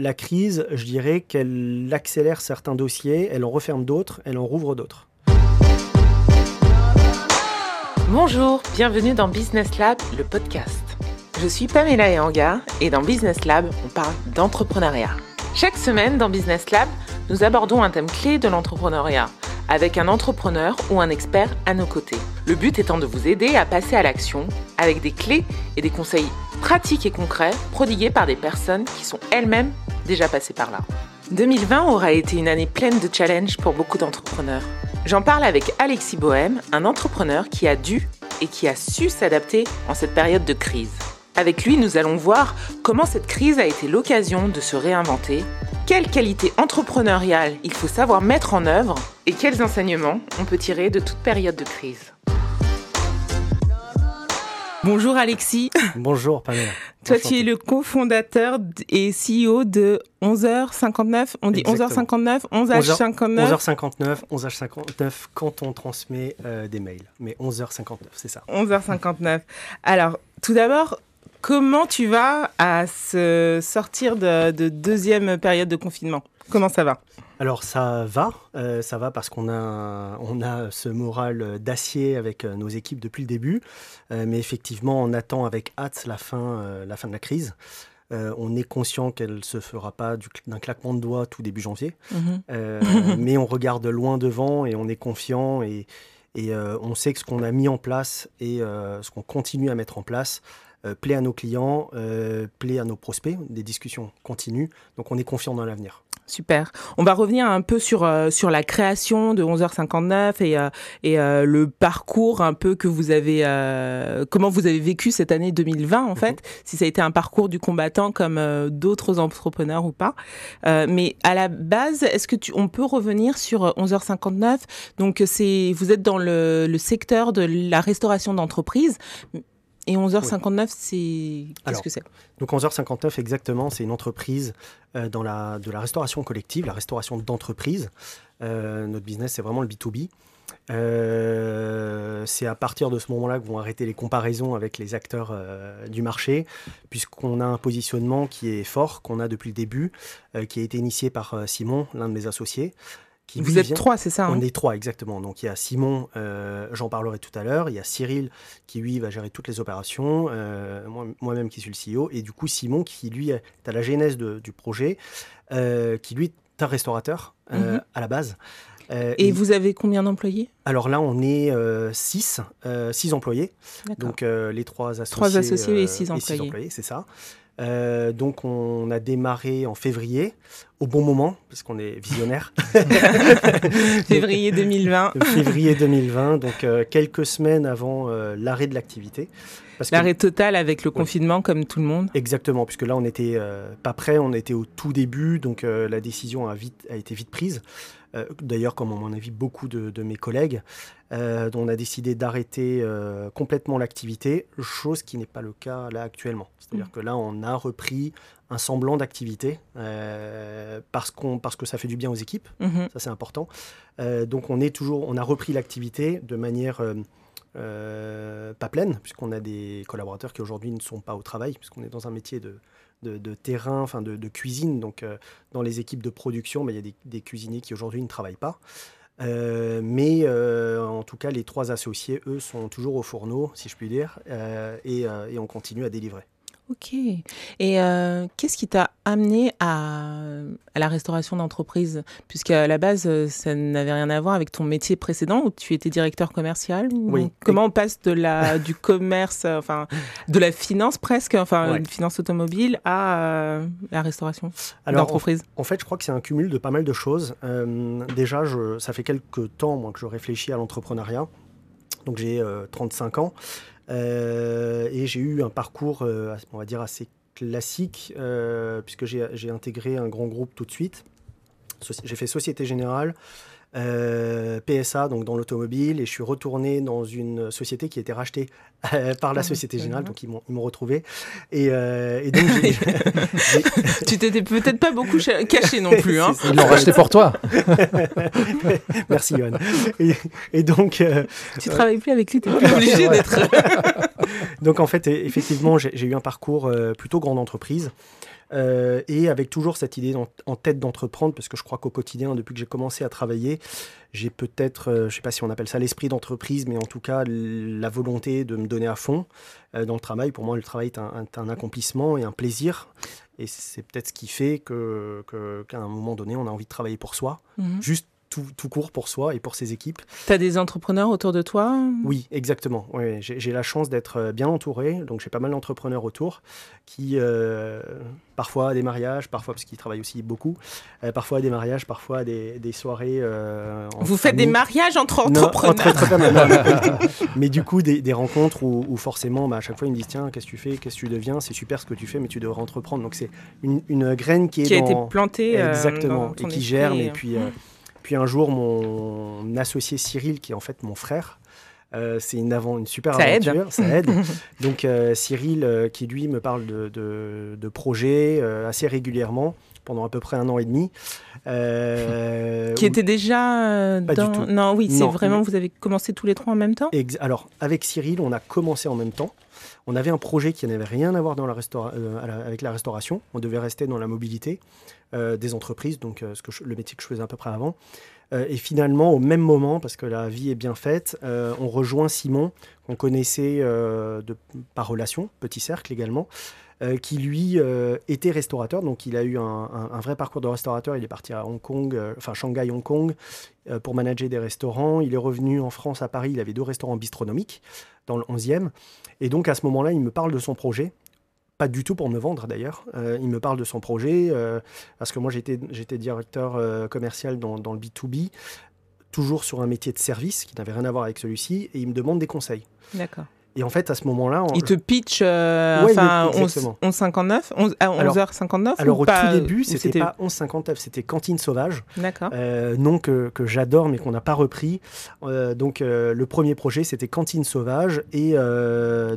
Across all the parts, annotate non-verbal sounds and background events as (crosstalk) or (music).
La crise, je dirais qu'elle accélère certains dossiers, elle en referme d'autres, elle en rouvre d'autres. Bonjour, bienvenue dans Business Lab, le podcast. Je suis Pamela Ehanga et dans Business Lab, on parle d'entrepreneuriat. Chaque semaine dans Business Lab, nous abordons un thème clé de l'entrepreneuriat avec un entrepreneur ou un expert à nos côtés. Le but étant de vous aider à passer à l'action avec des clés et des conseils pratiques et concrets prodigués par des personnes qui sont elles-mêmes déjà passées par là. 2020 aura été une année pleine de challenges pour beaucoup d'entrepreneurs. J'en parle avec Alexis Bohème, un entrepreneur qui a dû et qui a su s'adapter en cette période de crise. Avec lui, nous allons voir comment cette crise a été l'occasion de se réinventer, quelles qualités entrepreneuriales il faut savoir mettre en œuvre et quels enseignements on peut tirer de toute période de crise. Bonjour Alexis. Bonjour Pamela. Toi, tu es le cofondateur et CEO de 11h59. On dit 11h59, 11h59. 11h59, 11h59 quand on transmet euh, des mails. Mais 11h59, c'est ça. 11h59. Alors, tout d'abord, comment tu vas à se sortir de, de deuxième période de confinement? Comment ça va? Alors ça va, euh, ça va parce qu'on a, on a ce moral d'acier avec euh, nos équipes depuis le début, euh, mais effectivement on attend avec hâte la fin, la fin de la crise. on est conscient qu'elle ne se fera pas d'un claquement de doigts tout début janvier, mhm. (laughs) mais on regarde loin devant et on est confiant et, et on sait que ce qu'on a mis en place et ce qu'on continue à mettre en place plaît à nos clients, plaît à nos prospects, des discussions continuent, donc on est confiant dans l'avenir. Super. On va revenir un peu sur euh, sur la création de 11h59 et euh, et euh, le parcours un peu que vous avez comment vous avez vécu cette année 2020 en fait, mhm. si ça a été un parcours du combattant comme d'autres entrepreneurs ou pas. mais à la base, est-ce que tu on peut revenir sur 11h59 Donc c'est vous êtes dans le, le secteur de la restauration d'entreprise. Et 11h59, c'est qu'est-ce que c'est? Donc 11h59, exactement, c'est une entreprise euh, dans la, de la restauration collective, la restauration d'entreprise. Euh, notre business, c'est vraiment le B2B. Euh, c'est à partir de ce moment-là que vont arrêter les comparaisons avec les acteurs du marché, puisqu'on a un positionnement qui est fort, qu'on a depuis le début, qui a été initié par Simon, l'un de mes associés. Vous êtes trois, c'est ça hein On est trois, exactement. Donc il y a Simon, euh, j'en parlerai tout à l'heure. Il y a Cyril qui, lui, va gérer toutes les opérations. Euh, moi-même qui suis le CEO. Et du coup, Simon qui, lui, est à la genèse du projet, euh, qui, lui, est un restaurateur mhm. à la base. et vous avez combien d'employés? Alors là, on est six, six employés. Donc les trois associés. Trois associés et six employés. employés c'est ça. Euh, donc on a démarré en février, au bon moment, parce qu'on est visionnaire. (laughs) février 2020. (laughs) février 2020, donc euh, quelques semaines avant euh, l'arrêt de l'activité. L'arrêt total avec le confinement, comme tout le monde. Exactement, puisque là on n'était pas prêt, on était au tout début, donc la décision a, vite, a été vite prise. Euh, d'ailleurs comme à mon avis beaucoup de, mes collègues, euh, on a décidé d'arrêter euh, complètement l'activité, chose qui n'est pas le cas là actuellement. C'est-à-dire mmh. que là, on a repris un semblant d'activité parce, qu'on, parce que ça fait du bien aux équipes, mmh. ça c'est important. donc on est toujours, on a repris l'activité de manière pas pleine, puisqu'on a des collaborateurs qui aujourd'hui ne sont pas au travail, puisqu'on est dans un métier de, terrain, enfin de, cuisine. Donc, euh, dans les équipes de production, mais il y a des, cuisiniers qui aujourd'hui ne travaillent pas. Euh, mais euh, en tout cas, les trois associés, eux, sont toujours au fourneau, si je puis dire, et on continue à délivrer. Ok. Et euh, qu'est-ce qui t'a amené à, à, la restauration d'entreprise? Puisqu'à la base, euh, ça n'avait rien à voir avec ton métier précédent où tu étais directeur commercial. Oui. Comment on passe de la, (laughs) du commerce, euh, enfin, de la finance presque, enfin, une finance automobile à la restauration d'entreprise en, en, fait, je crois que c'est un cumul de pas mal de choses. déjà, je, ça fait quelques temps moi, que je réfléchis à l'entrepreneuriat. Donc j'ai 35 ans. Euh, et j'ai eu un parcours, euh, on va dire, assez classique, euh, puisque j'ai intégré un grand groupe tout de suite. J'ai fait Société Générale, euh, PSA, donc dans l'automobile, et je suis retourné dans une société qui a été rachetée euh, par la ah, Société Générale, donc ils m'ont retrouvé. Et, euh, et donc, (laughs) tu t'étais peut-être pas beaucoup caché non plus. Hein. (laughs) Ils l'ont racheté pour toi. (laughs) Merci, Yohan. Et, donc. tu travailles plus avec lui, tu es obligé d'être. donc, en fait, effectivement, j'ai eu un parcours plutôt grande entreprise. Euh, et avec toujours cette idée en, tête d'entreprendre, parce que je crois qu'au quotidien, depuis que j'ai commencé à travailler, j'ai peut-être, je ne sais pas si on appelle ça l'esprit d'entreprise, mais en tout cas la volonté de me donner à fond dans le travail. Pour moi, le travail est un, accomplissement et un plaisir. Et c'est peut-être ce qui fait qu'à que, qu'à un moment donné, on a envie de travailler pour soi, mhm. juste tout, tout, court pour soi et pour ses équipes. Tu as des entrepreneurs autour de toi? Oui, exactement. J'ai la chance d'être euh, bien entouré, donc j'ai pas mal d'entrepreneurs autour qui, euh, parfois à des mariages, parfois parce qu'ils travaillent aussi beaucoup, euh, parfois à des mariages, parfois à des, des soirées. Vous faites des mariages entre entrepreneurs (laughs) Mais du coup, des, des rencontres où, forcément, bah, à chaque fois, ils me disent Tiens, qu'est-ce que tu fais? Qu'est-ce que tu deviens? C'est super ce que tu fais, mais tu devrais entreprendre. Donc c'est une, une, graine qui est. Qui a été plantée. Exactement, et qui germe, et puis. Mmh. Puis un jour, mon associé Cyril, qui est en fait mon frère, euh, c'est une, une super ça aventure, aide. ça (laughs) aide. Donc euh, Cyril, euh, qui lui me parle de, de, projets assez régulièrement pendant à peu près un an et demi. qui était déjà Pas dans... Du tout. Non, oui, c'est vraiment, vous avez commencé tous les trois en même temps? Alors, avec Cyril, on a commencé en même temps. On avait un projet qui n'avait rien à voir la avec la restauration. On devait rester dans la mobilité. Euh, des entreprises, donc euh, le métier que je faisais à peu près avant. Euh, et finalement, au même moment, parce que la vie est bien faite, on rejoint Simon, qu'on connaissait par relation, petit cercle également, qui lui était restaurateur. Donc il a eu un, vrai parcours de restaurateur. Il est parti à Hong Kong, enfin Shanghai, Hong Kong, pour manager des restaurants. Il est revenu en France, à Paris. Il avait deux restaurants bistronomiques dans le 11e. Et donc à ce moment-là, il me parle de son projet pas du tout pour me vendre d'ailleurs. Euh, il me parle de son projet, euh, parce que moi j'étais, directeur euh, commercial dans, dans, le B2B, toujours sur un métier de service qui n'avait rien à voir avec celui-ci, et il me demande des conseils. D'accord. Et en fait, à ce moment-là. Il te pitch enfin, 11h59 11, à 11h59 Alors, au tout début, c'était pas 11h59, c'était Cantine Sauvage. D'accord. nom que, que j'adore, mais qu'on n'a pas repris. donc, le premier projet, c'était Cantine Sauvage. Et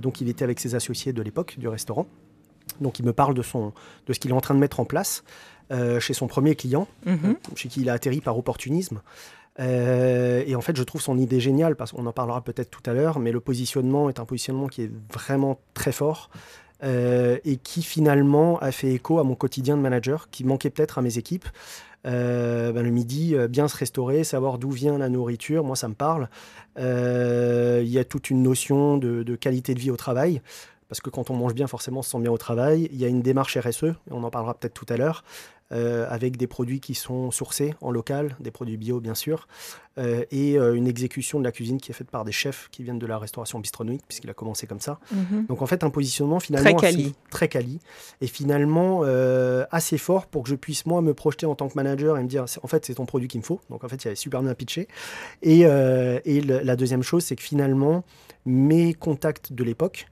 donc, il était avec ses associés de l'époque du restaurant. Donc il me parle de, son, de ce qu'il est en train de mettre en place euh, chez son premier client, mhm. euh, chez qui il a atterri par opportunisme. Euh, et en fait, je trouve son idée géniale, parce qu'on en parlera peut-être tout à l'heure, mais le positionnement est un positionnement qui est vraiment très fort et qui finalement a fait écho à mon quotidien de manager, qui manquait peut-être à mes équipes. Ben, le midi, bien se restaurer, savoir d'où vient la nourriture, moi ça me parle. Il y a toute une notion de, de, qualité de vie au travail parce que quand on mange bien, forcément, on se sent bien au travail. Il y a une démarche RSE, et on en parlera peut-être tout à l'heure, euh, avec des produits qui sont sourcés en local, des produits bio bien sûr, euh, et euh, une exécution de la cuisine qui est faite par des chefs qui viennent de la restauration bistronomique, puisqu'il a commencé comme ça. Mhm. Donc en fait, un positionnement finalement très quali, très quali et finalement assez fort pour que je puisse moi me projeter en tant que manager et me dire, en fait, c'est ton produit qu'il me faut. Donc en fait, il avait super bien pitché. Et, et la deuxième chose, c'est que finalement, mes contacts de l'époque,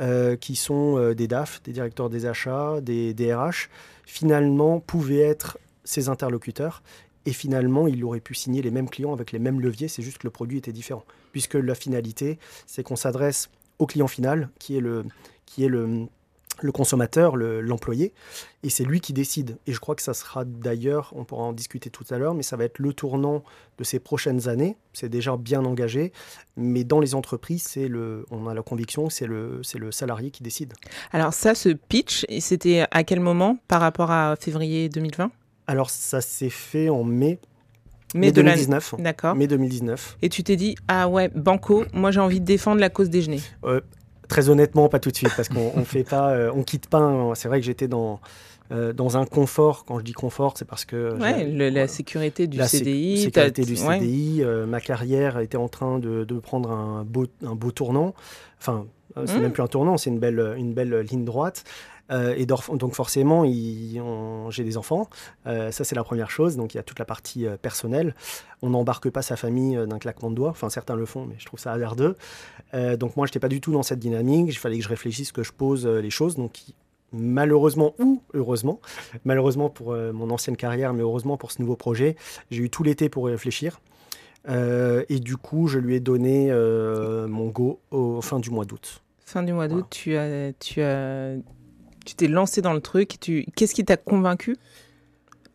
euh, qui sont euh, des DAF, des directeurs des achats, des DRH, finalement pouvaient être ses interlocuteurs. Et finalement, il aurait pu signer les mêmes clients avec les mêmes leviers, c'est juste que le produit était différent. Puisque la finalité, c'est qu'on s'adresse au client final, qui est le, qui est le, le consommateur, l'employé, et c'est lui qui décide. Et je crois que ça sera d'ailleurs, on pourra en discuter tout à l'heure, mais ça va être le tournant de ces prochaines années. C'est déjà bien engagé, mais dans les entreprises, c'est le, on a la conviction que c'est le, c'est le salarié qui décide. Alors ça, ce pitch, c'était à quel moment par rapport à février 2020 Alors ça s'est fait en mai. Mai, 2019. D'accord. Mai 2019. Et tu t'es dit, ah ouais, Banco, moi j'ai envie de défendre la cause déjeuner. Euh, Très honnêtement, pas tout de suite, parce qu'on on fait pas, euh, on quitte pas. C'est vrai que j'étais dans euh, dans un confort. Quand je dis confort, c'est parce que ouais, la sécurité du CDI, sécurité du CDI. Euh, ma carrière était en train de, de, prendre un beau un beau tournant. Enfin, c'est mmh. même plus un tournant, c'est une belle une belle ligne droite. Euh, et donc forcément, j'ai des enfants. Euh, ça, c'est la première chose. Donc il y a toute la partie euh, personnelle. On n'embarque pas sa famille d'un claquement de doigts. Enfin, certains le font, mais je trouve ça à l'air d'eux. donc moi, je n'étais pas du tout dans cette dynamique. Il fallait que je réfléchisse, que je pose les choses. Donc malheureusement ou heureusement, malheureusement pour mon ancienne carrière, mais heureusement pour ce nouveau projet, j'ai eu tout l'été pour y réfléchir. et du coup, je lui ai donné mon go au fin du mois d'août. Fin du mois d'août, tu, as, tu as tu t'es lancé dans le truc. Tu... Qu'est-ce qui t'a convaincu?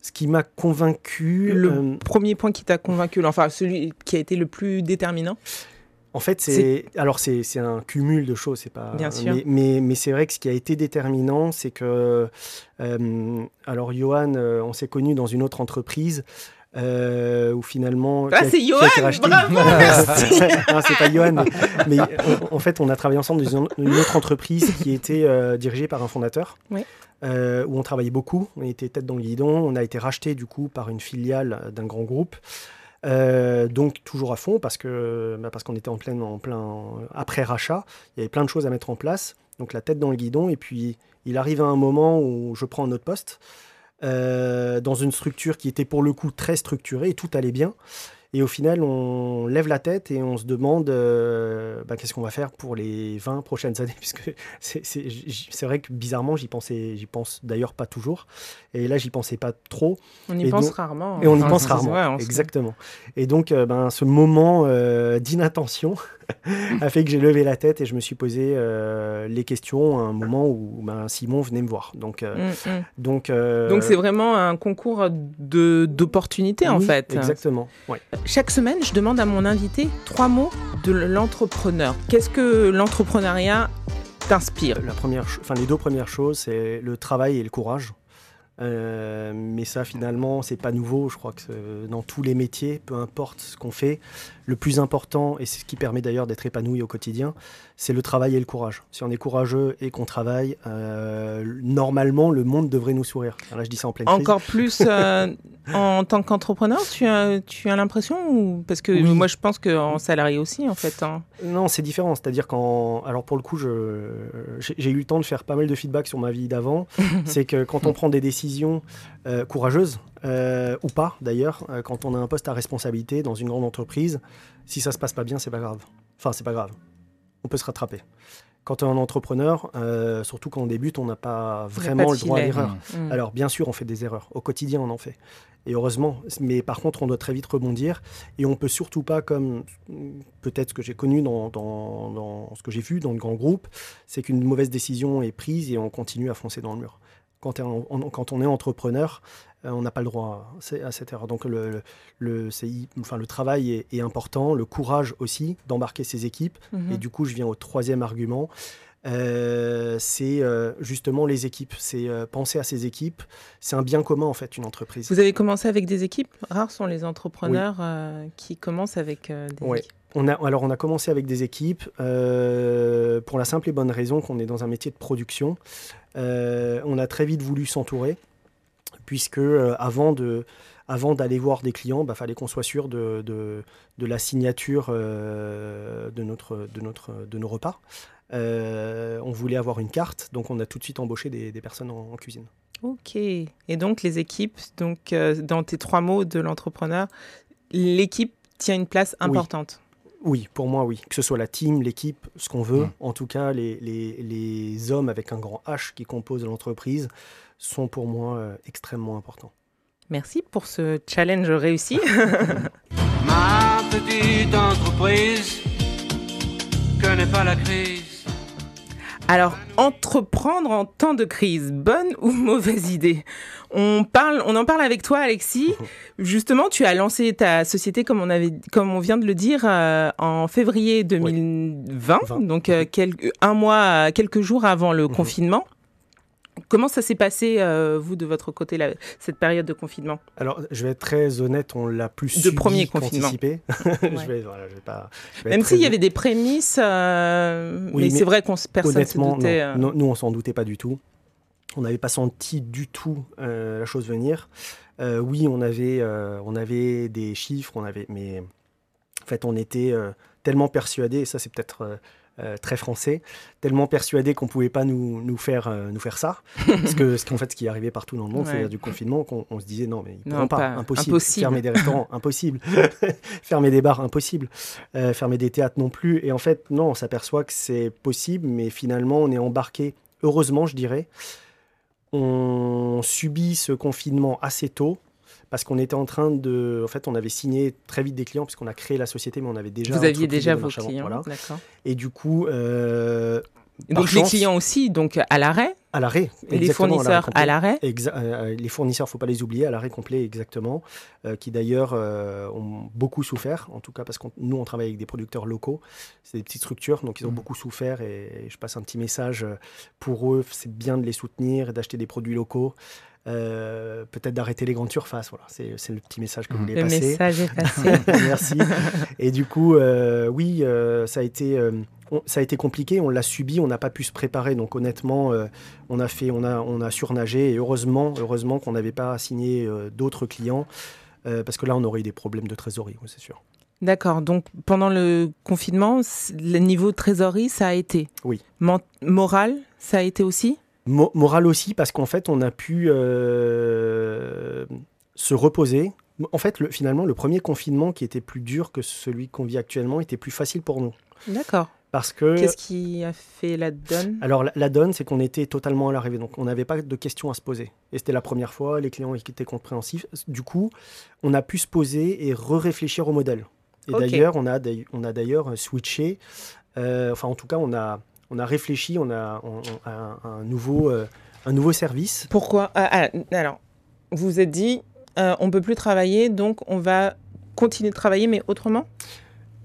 Ce qui m'a convaincu. Le euh, premier point qui t'a convaincu, enfin celui qui a été le plus déterminant? En fait, c'est alors c'est un cumul de choses, c'est pas. Bien sûr. Mais, mais, c'est vrai que ce qui a été déterminant, c'est que euh, alors Johan, euh, on s'est connu dans une autre entreprise. Euh, où finalement. Ah, c'est Johan Bravo Non, c'est pas Johan, mais, en fait, on a travaillé ensemble dans une autre entreprise qui était dirigée par un fondateur, oui. où on travaillait beaucoup. On était tête dans le guidon. On a été racheté du coup par une filiale d'un grand groupe. Euh, donc toujours à fond parce que bah, parce qu'on était en plein en plein après rachat, il y avait plein de choses à mettre en place. Donc la tête dans le guidon et puis il arrive à un moment où je prends un autre poste euh, dans une structure qui était pour le coup très structurée et tout allait bien. Et au final, on lève la tête et on se demande euh, bah, qu'est-ce qu'on va faire pour les 20 prochaines années, (laughs) puisque c'est vrai que bizarrement, j'y pensais, j'y pense d'ailleurs pas toujours. Et là, j'y pensais pas trop. On y pense rarement. Et on y pense (laughs) rarement, exactement. Et donc, euh, ben, ce moment euh, d'inattention (laughs) a fait que j'ai levé la tête et je me suis posé euh, les questions à un moment où ben, Simon venait me voir. Donc, euh, mm, mm. donc, euh, donc c'est vraiment un concours de d'opportunités en fait. Exactement. Chaque semaine, je demande à mon invité trois mots de l'entrepreneur. Qu'est-ce que l'entrepreneuriat t'inspire? La première, enfin les deux premières choses, c'est le travail et le courage. mais ça, finalement, c'est pas nouveau. Je crois que dans tous les métiers, peu importe ce qu'on fait, le plus important, et c'est ce qui permet d'ailleurs d'être épanoui au quotidien, c'est le travail et le courage. Si on est courageux et qu'on travaille, euh, normalement, le monde devrait nous sourire. là, je dis ça en pleine Encore plus euh, (laughs) en tant qu'entrepreneur, tu as, tu as l'impression Parce que moi, je pense qu'en salarié aussi, en fait. Hein. Non, c'est différent. C'est-à-dire qu'en... Alors, pour le coup, je... j'ai eu le temps de faire pas mal de feedback sur ma vie d'avant. (laughs) c'est que quand on prend des décisions euh, courageuses, euh, ou pas d'ailleurs, euh, quand on a un poste à responsabilité dans une grande entreprise, si ça se passe pas bien, c'est pas grave. Enfin, c'est pas grave. On peut se rattraper. Quand on est un entrepreneur, euh, surtout quand on débute, on n'a pas vraiment le droit à l'erreur. Mmh. Alors, bien sûr, on fait des erreurs. Au quotidien, on en fait. Et heureusement. Mais par contre, on doit très vite rebondir. Et on peut surtout pas, comme peut-être ce que j'ai connu dans, dans, ce que j'ai vu dans le grand groupe, c'est qu'une mauvaise décision est prise et on continue à foncer dans le mur. Quand, on est entrepreneur, on n'a pas le droit à, cette erreur. Donc le, le, enfin, le travail est, important, le courage aussi d'embarquer ses équipes. Mhm. Et du coup, je viens au troisième argument. Euh, c'est euh, justement les équipes. C'est penser à ses équipes. C'est un bien commun en fait, une entreprise. Vous avez commencé avec des équipes Rares sont les entrepreneurs qui commencent avec des équipes. On a, alors on a commencé avec des équipes pour la simple et bonne raison qu'on est dans un métier de production. on a très vite voulu s'entourer puisque euh, avant de avant d'aller voir des clients, il bah, fallait qu'on soit sûr de, de, la signature euh, de, notre, de, notre, de nos repas. Euh, on voulait avoir une carte, donc on a tout de suite embauché des, personnes en, cuisine. Ok. Et donc les équipes, donc dans tes trois mots de l'entrepreneur, l'équipe tient une place importante. Oui. pour moi, oui. Que ce soit la team, l'équipe, ce qu'on veut. Mmh. En tout cas, les, les, les, hommes avec un grand H qui composent l'entreprise sont pour moi euh, extrêmement importants. Merci pour ce challenge réussi. (laughs) Ma petite entreprise connaît pas la crise. Alors, entreprendre en temps de crise, bonne ou mauvaise idée? On, parle, on en parle avec toi, Alexis. (laughs) Justement, tu as lancé ta société, comme on, avait, comme on vient de le dire, euh, en février 2020, donc euh, un mois, quelques jours avant le mhm. confinement. Comment ça s'est passé, euh, vous, de votre côté, cette période de confinement? Alors, je vais être très honnête, on l'a plus de premier confinement. (laughs) je vais, pas, Même s'il y avait des prémices, euh, mais, c'est vrai qu'on personne ne se doutait. Euh. nous, on s'en doutait pas du tout. On n'avait pas senti du tout la chose venir. oui, on avait, on avait des chiffres, on avait, mais en fait, on était tellement persuadés, et ça, c'est peut-être euh, très français, tellement persuadé qu'on pouvait pas nous, nous, faire, euh, nous faire ça. (laughs) parce que ce qu'en fait, ce qui arrivait partout dans le monde, c'est du confinement, qu'on se disait non, mais ils ne pas, impossible. Fermer des restaurants, (laughs) impossible. (laughs) fermer des bars, impossible. Euh, fermer des théâtres non plus. Et en fait, non, on s'aperçoit que c'est possible, mais finalement, on est embarqué, heureusement, je dirais. On subit ce confinement assez tôt parce qu'on était en train de. En fait, on avait signé très vite des clients, puisqu'on a créé la société, mais on avait déjà. Vous aviez déjà vos clients, voilà. Et du coup, euh, donc les clients aussi, donc à l'arrêt À l'arrêt. Et les fournisseurs à l'arrêt euh, Les fournisseurs, faut pas les oublier, à l'arrêt complet, exactement, euh, qui d'ailleurs euh, ont beaucoup souffert, en tout cas parce que nous, on travaille avec des producteurs locaux, c'est des petites structures, donc ils ont mmh. beaucoup souffert et, je passe un petit message pour eux, c'est bien de les soutenir et d'acheter des produits locaux. Peut-être d'arrêter les grandes surfaces. Voilà, c'est, le petit message que vous mmh. voulez passer. Le message est (laughs) passé. Merci. Et du coup, oui, ça a été ça a été compliqué, on l'a subi, on n'a pas pu se préparer. Donc honnêtement, euh, on a fait, on a, on a surnagé et heureusement, heureusement qu'on n'avait pas signé euh, d'autres clients euh, parce que là, on aurait eu des problèmes de trésorerie, c'est sûr. D'accord. Donc pendant le confinement, le niveau de trésorerie, ça a été. Oui. moral, ça a été aussi. Moral aussi parce qu'en fait, on a pu se reposer. En fait, le, finalement, le premier confinement qui était plus dur que celui qu'on vit actuellement était plus facile pour nous. D'accord. Parce que. Qu'est-ce qui a fait la donne? Alors, la, donne, c'est qu'on était totalement à l'arrivée. Donc, on n'avait pas de questions à se poser. Et c'était la première fois, les clients étaient compréhensifs. Du coup, on a pu se poser et re-réfléchir au modèle. Et d'ailleurs, on a, on a d'ailleurs switché. Euh, enfin, en tout cas, on a, on a réfléchi, on a, un, nouveau, euh, un nouveau service. Pourquoi ah, ah, Alors, vous vous êtes dit, euh, on ne peut plus travailler, donc on va continuer de travailler, mais autrement?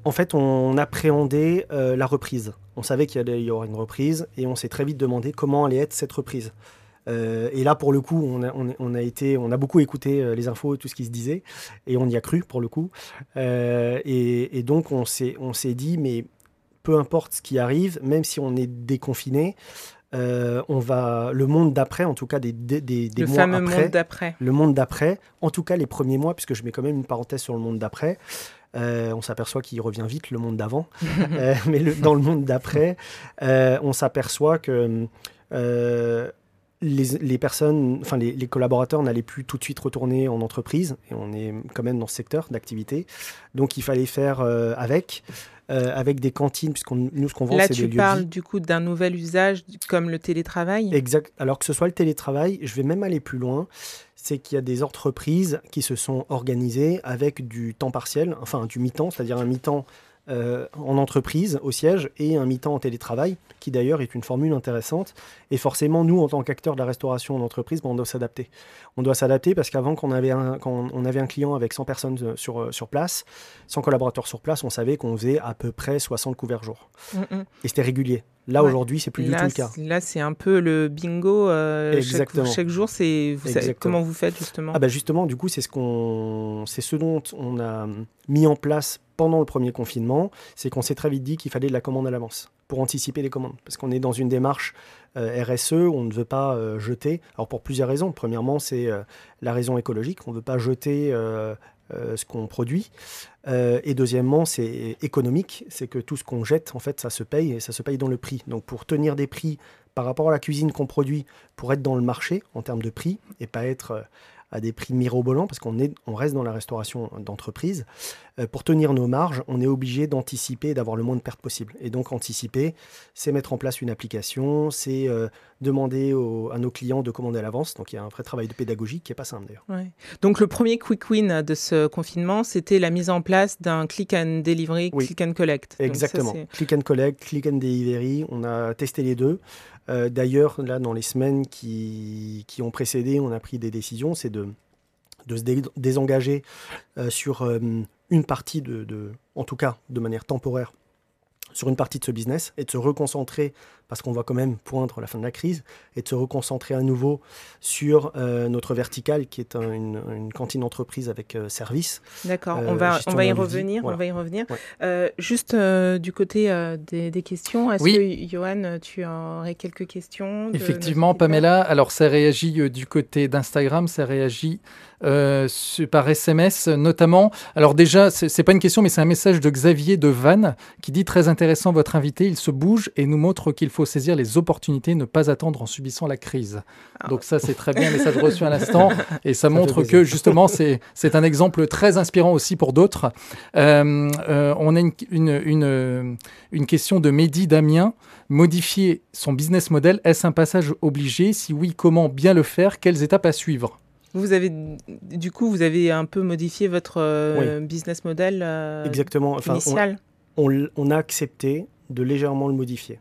En fait, on appréhendait euh, la reprise. On savait qu'il y, aurait une reprise et on s'est très vite demandé comment allait être cette reprise. Euh, et là, pour le coup, on a, été, on a beaucoup écouté euh, les infos, tout ce qui se disait, et on y a cru pour le coup. Et, donc, on s'est, dit, mais peu importe ce qui arrive, même si on est déconfiné, on va le monde d'après, en tout cas des, des, des le fameux monde d'après. Le monde d'après, en tout cas les premiers mois, puisque je mets quand même une parenthèse sur le monde d'après. Euh, on s'aperçoit qu'il revient vite, le monde d'avant. (laughs) Euh, mais dans le monde d'après, euh, on s'aperçoit que les, personnes, enfin les, collaborateurs n'allaient plus tout de suite retourner en entreprise. Et on est quand même dans ce secteur d'activité. Donc il fallait faire avec. avec des cantines, puisqu'on nous ce qu'on vend, c'est des lieux Là, tu parles du coup d'un nouvel usage comme le télétravail? Exact. Alors que ce soit le télétravail, je vais même aller plus loin c'est qu'il y a des entreprises qui se sont organisées avec du temps partiel, enfin du mi-temps, c'est-à-dire un mi-temps euh, en entreprise, au siège, et un mi-temps en télétravail, qui d'ailleurs est une formule intéressante. Et forcément, nous, en tant qu'acteurs de la restauration en entreprise, ben, on doit s'adapter. On doit s'adapter parce qu'avant, quand, on avait un, quand on avait un client avec 100 personnes euh, sur, euh, sur place, 100 collaborateurs sur place, on savait qu'on faisait à peu près 60 couverts jour. Mm, mm. Et c'était régulier. Là, aujourd'hui, c'est plus du tout le cas. Là, c'est un peu le bingo. Exactement. Chaque, jour, c'est comment vous faites justement ah bah Justement, du coup, c'est ce, qu'on, c'est ce dont on a mis en place pendant le premier confinement, c'est qu'on s'est très vite dit qu'il fallait de la commande à l'avance pour anticiper les commandes. Parce qu'on est dans une démarche euh, RSE, on ne veut pas euh, jeter. Alors pour plusieurs raisons. Premièrement, c'est euh, la raison écologique. On ne veut pas jeter ce qu'on produit. Et deuxièmement, c'est économique. C'est que tout ce qu'on jette, en fait, ça se paye et ça se paye dans le prix. Donc pour tenir des prix par rapport à la cuisine qu'on produit, pour être dans le marché en termes de prix et pas être à des prix mirobolants, parce qu'on on reste dans la restauration d'entreprise, euh, pour tenir nos marges, on est obligé d'anticiper et d'avoir le moins de pertes possible. Et donc anticiper, c'est mettre en place une application, c'est euh, demander à nos clients de commander à l'avance. Donc il y a un vrai travail de pédagogie qui n'est pas simple d'ailleurs. Donc le premier quick win de ce confinement, c'était la mise en place d'un click and delivery, click and collect. Exactement. click and collect, click and delivery, on a testé les deux. Euh, d'ailleurs, là, dans les semaines qui, ont précédé, on a pris des décisions, c'est de, se désengager euh, sur euh, une partie de, en tout cas de manière temporaire, sur une partie de ce business et de se reconcentrer, parce qu'on va quand même poindre la fin de la crise, et de se reconcentrer à nouveau sur euh, notre verticale, qui est une, cantine entreprise avec euh, service. D'accord, on, va, on, va y revenir, on va y revenir. juste euh, du côté des, questions, est-ce que, Johan, tu aurais quelques questions Effectivement, Pamela, alors ça réagit du côté d'Instagram, ça réagit par SMS notamment. Alors déjà, c'est pas une question, mais c'est un message de Xavier de Vannes qui dit très intéressant votre invité, il se bouge et nous montre qu'il faut saisir les opportunités, ne pas attendre en subissant la crise. Ah. Donc ça, c'est très bien, message reçu à l'instant. (laughs) Et ça, montre que justement, c'est un exemple très inspirant aussi pour d'autres. Euh, euh, on a une, une, une, question de Mehdi Damien. Modifier son business model, est-ce un passage obligé? Si oui, comment bien le faire? Quelles étapes à suivre? Vous avez, du coup, vous avez un peu modifié votre euh, business model Exactement. Enfin, initial? On, on, a accepté de légèrement le modifier.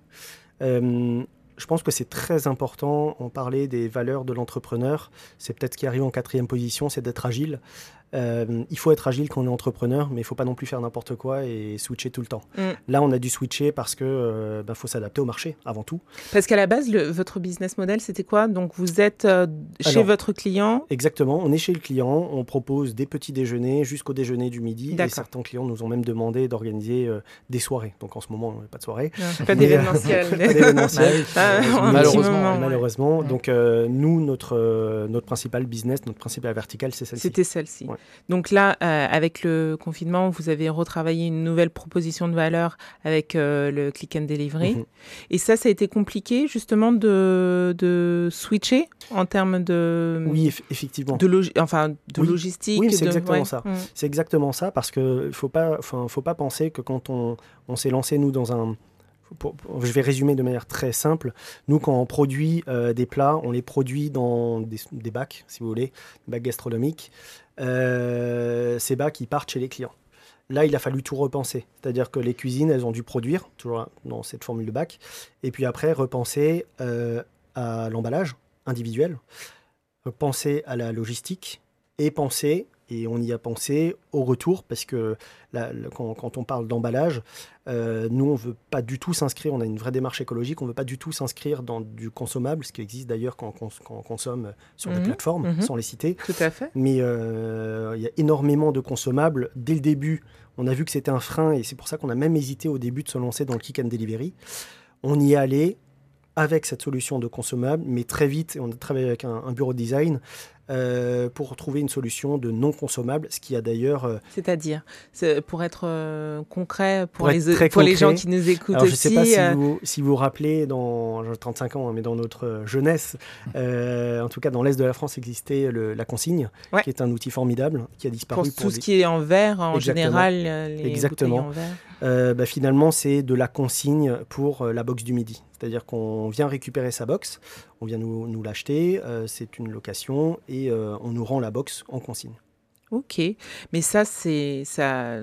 Euh, je pense que c'est très important. On parlait des valeurs de l'entrepreneur. C'est peut-être ce qui arrive en quatrième position, c'est d'être agile. Euh, il faut être agile quand on est entrepreneur, mais il faut pas non plus faire n'importe quoi et switcher tout le temps. Mm. Là, on a dû switcher parce que euh, ben, faut s'adapter au marché avant tout. Parce qu'à la base, le- votre business model, c'était quoi? Donc, vous êtes euh, chez Alors, votre client? Exactement, on est chez le client, on propose des petits déjeuners jusqu'au déjeuner du midi. Et certains clients nous ont même demandé d'organiser euh, des soirées. Donc en ce moment, on n'a pas de soirée. Non, Pas d'événementiel. (laughs) pas d'événementiel. (laughs) Ah, Malheureusement. Malheureusement. Ouais. Donc euh, nous, notre, euh, notre principal business, notre principale verticale, c'est celle-ci. C'était celle-ci. Ouais. Donc là, euh, avec le confinement, vous avez retravaillé une nouvelle proposition de valeur avec euh, le click and delivery. Mhm. Et ça, ça a été compliqué justement de, de switcher en termes de, Oui, eff- effectivement. de, logi- enfin, de Oui. logistique. Oui, c'est de- exactement ouais. ça. Mm. C'est exactement ça parce que faut pas, faut pas penser que quand on, on s'est lancé nous dans un, pour- pour- je vais résumer de manière très simple. Nous, quand on produit euh, des plats, on les produit dans des, des bacs, si vous voulez, des bacs gastronomiques. Euh, ces bacs, ils partent chez les clients. Là, il a fallu tout repenser. C'est-à-dire que les cuisines, elles ont dû produire, toujours dans cette formule de bac, et puis après, repenser euh, à l'emballage individuel, penser à la logistique, et penser, et on y a pensé, au retour, parce que quand, quand on parle d'emballage, euh, nous, on ne veut pas du tout s'inscrire, on a une vraie démarche écologique, on ne veut pas du tout s'inscrire dans du consommable, ce qui existe d'ailleurs quand, on cons- quand on consomme sur Mhm, des plateformes, mhm. sans les citer. Tout à fait. Mais euh, il y a énormément de consommables. Dès le début, on a vu que c'était un frein et c'est pour ça qu'on a même hésité au début de se lancer dans le Kick and Delivery. On y est allé avec cette solution de consommable, mais très vite, on a travaillé avec un, un bureau de design euh, pour trouver une solution de non consommable, ce qui a d'ailleurs... euh, C'est-à-dire, c'est- pour être euh, concret, pour, Pour les, être pour les gens qui nous écoutent Alors, je ne sais pas si vous, si vous vous rappelez, dans, j'ai 35 ans, hein, mais dans notre jeunesse, (laughs) en tout cas dans l'Est de la France, existait le- la consigne, Ouais. qui est un outil formidable, qui a disparu pour pour tout ce qui est en verre, en Exactement. général, les Exactement. en verre. Bah, finalement, c'est de la consigne pour la box du midi. C'est-à-dire qu'on vient récupérer sa box, on vient nous, nous l'acheter, euh, c'est une location et euh, on nous rend la box en consigne. Ok, mais ça, c'est ça,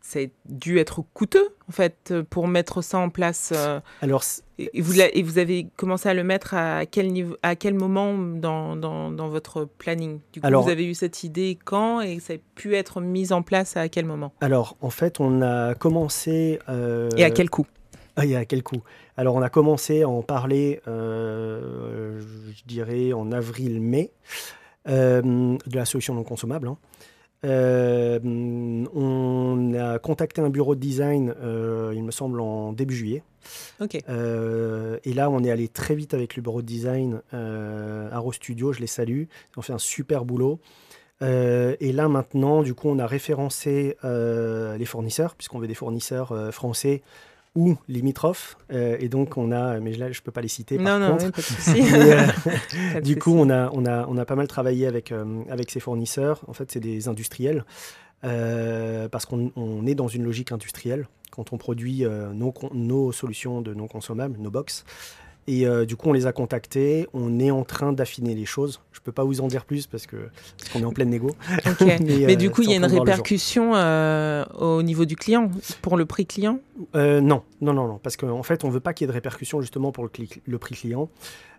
ça a dû être coûteux en fait pour mettre ça en place. euh, Alors, et, vous l'a- et vous avez commencé à le mettre à quel niveau, à quel moment dans, dans, dans votre planning? Du coup, Alors- vous avez eu cette idée quand et ça a pu être mis en place à quel moment? Alors, en fait, on a commencé... euh, Et à quel coût? Ah, et à quel coût Alors, on a commencé à en parler, euh, je dirais, en avril-mai, euh, de la solution non consommable. hein. Euh, on a contacté un bureau de design, il me semble, en début juillet. Ok. Euh, et là, on est allé très vite avec le bureau de design Arrow Studio, je les salue. Ils ont fait un super boulot. Euh, et là, maintenant, du coup, on a référencé euh, les fournisseurs, puisqu'on veut des fournisseurs euh, français ou limitrophes. Euh, et donc, on a, mais là, je ne peux pas les citer Non, par non, contre. oui, pas de souci. (laughs) Mais, euh, (laughs) Pas de du coup, on a, on, a, on a pas mal travaillé avec, euh, avec ces fournisseurs. En fait, c'est des industriels, euh, parce qu'on on est dans une logique industrielle quand on produit nos, nos solutions de non consommables, nos box. Et euh, du coup, on les a contactés. On est en train d'affiner les choses. Je peux pas vous en dire plus parce que parce qu'on est en pleine négo. Ok. Mais, (laughs) Mais euh, du coup, il y a une répercussion euh, au niveau du client pour le prix client? Euh, non, non, non, non, parce qu'en fait, on veut pas qu'il y ait de répercussions justement pour le, prix client.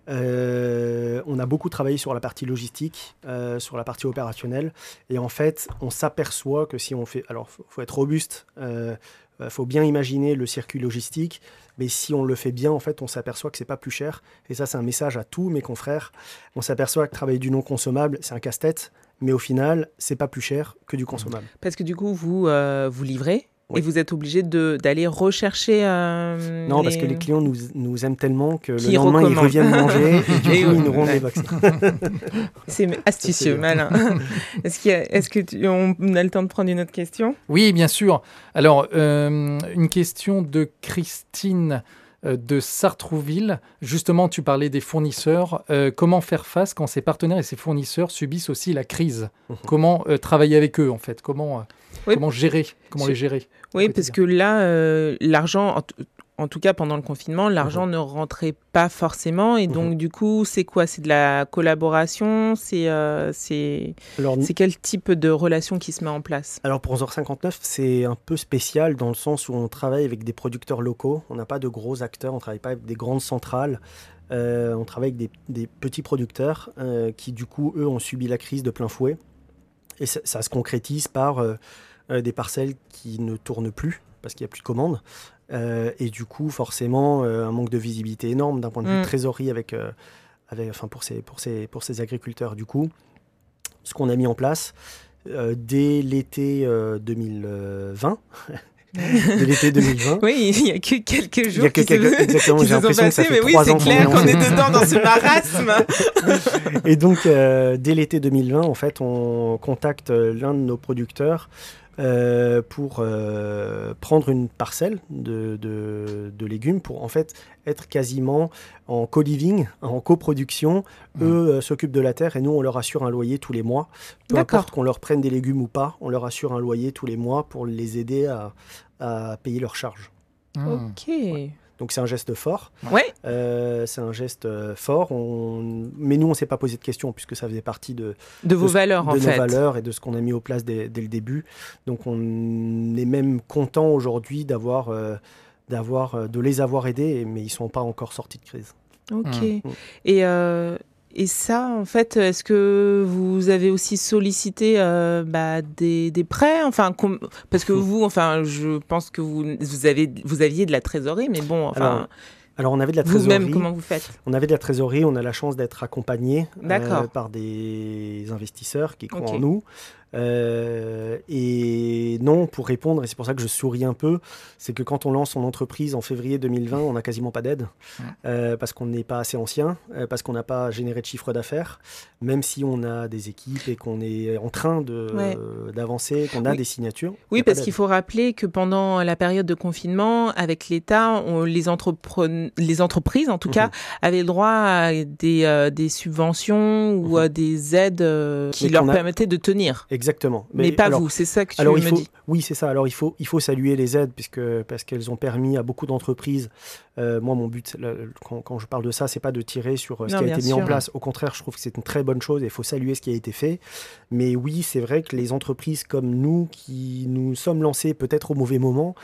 Euh, on a beaucoup travaillé sur la partie logistique, euh, sur la partie opérationnelle, et en fait, on s'aperçoit que si on fait, alors, faut, faut être robuste, euh, euh, faut bien imaginer le circuit logistique, mais si on le fait bien, en fait, on s'aperçoit que c'est pas plus cher. Et ça, c'est un message à tous mes confrères. On s'aperçoit que travailler du non consommable, c'est un casse-tête, mais au final, c'est pas plus cher que du consommable. Parce que du coup, vous, euh, vous livrez Oui. et vous êtes obligé de- d'aller rechercher. euh, Non, parce que les clients nous, nous aiment tellement que Qui le lendemain, ils recommandent. reviennent manger (laughs) et du Et coup, ouais. ils nous rendent les box. (laughs) C'est astucieux, bien. malin. (laughs) Est-ce y a- est-ce que tu- on a le temps de prendre une autre question? Oui, bien sûr. Alors, euh, une question de Christine euh, de Sartrouville. Justement, tu parlais des fournisseurs. Euh, comment faire face quand ses partenaires et ses fournisseurs subissent aussi la crise? Mhm. Comment euh, travailler avec eux, en fait? Comment, euh, Oui. comment gérer? Comment les gérer? Oui, parce que là, euh, l'argent, en tout cas pendant le confinement, l'argent ne rentrait pas forcément. Et donc, du coup, c'est quoi? C'est de la collaboration? C'est euh, c'est quel type de relation qui se met en place? Alors pour 11h59, c'est un peu spécial dans le sens où on travaille avec des producteurs locaux. On n'a pas de gros acteurs, on ne travaille pas avec des grandes centrales. Euh, on travaille avec des, des petits producteurs euh, qui, du coup, eux, ont subi la crise de plein fouet. Et ça, ça se concrétise par des parcelles qui ne tournent plus parce qu'il n'y a plus de commandes. Euh, et du coup, forcément, euh, un manque de visibilité énorme d'un point de vue Mm. trésorerie avec, euh, avec, enfin, pour, ces, pour, ces, pour ces agriculteurs. Du coup, ce qu'on a mis en place dès l'été euh, 2020, (laughs) dès l'été 2020, Oui, il n'y a que quelques il y jours a que quelques- exactement, j'ai l'impression que ça fait mais oui, trois c'est ans clair qu'on est dedans dans ce marasme. Et donc, euh, dès l'été 2020, en fait, on contacte l'un de nos producteurs euh, pour euh, prendre une parcelle de, de- de légumes pour en fait être quasiment en co-living, en coproduction. Mhm. Eux euh, s'occupent de la terre et nous, on leur assure un loyer tous les mois. Peu importe qu'on leur prenne des légumes ou pas, on leur assure un loyer tous les mois pour les aider à, à payer leurs charges. Mmh. Ok. Donc c'est un geste fort. Ouais. Euh, c'est un geste euh, fort. On... Mais nous, on ne s'est pas posé de questions puisque ça faisait partie de, De vos de, valeurs, de en nos fait. valeurs et de ce qu'on a mis au place dès, dès le début. Donc on est même content aujourd'hui d'avoir, euh, d'avoir, euh, de les avoir aidés, mais ils sont pas encore sortis de crise. Ok. Mm. Et, euh, et ça, en fait, est-ce que vous avez aussi sollicité euh, bah, des, des prêts? Enfin, com- parce que vous, enfin, je pense que vous, vous, avez, vous aviez de la trésorerie, mais bon, enfin, Alors, Alors on avait de la trésorerie. vous-même, comment vous faites? On avait de la trésorerie, on a la chance d'être accompagné euh, par des investisseurs qui croient en nous. Euh, et non, pour répondre, et c'est pour ça que je souris un peu, c'est que quand on lance son entreprise en février 2020, on n'a quasiment pas d'aide, euh, parce qu'on n'est pas assez ancien, euh, parce qu'on n'a pas généré de chiffre d'affaires, même si on a des équipes et qu'on est en train Ouais. d'avancer, qu'on a Oui. des signatures. Oui, parce qu'il faut rappeler que pendant la période de confinement, avec l'État, les, entrepren- les entreprises, en tout Mhm. cas, avaient le droit à des, des subventions ou Mhm. à des aides qui Mais leur a- permettaient de tenir. Exactement. Mais, pas alors, vous, c'est ça que tu Alors me il faut, dis. oui c'est ça. Alors il faut, il faut saluer les aides puisque parce qu'elles ont permis à beaucoup d'entreprises. euh, moi mon but quand, quand je parle de ça, c'est pas de tirer sur euh, ce Non, qui a été mis en place. Au contraire, je trouve que c'est une très bonne chose et il faut saluer ce qui a été fait. Mais oui, c'est vrai que les entreprises comme nous qui nous sommes lancés peut-être au mauvais moment,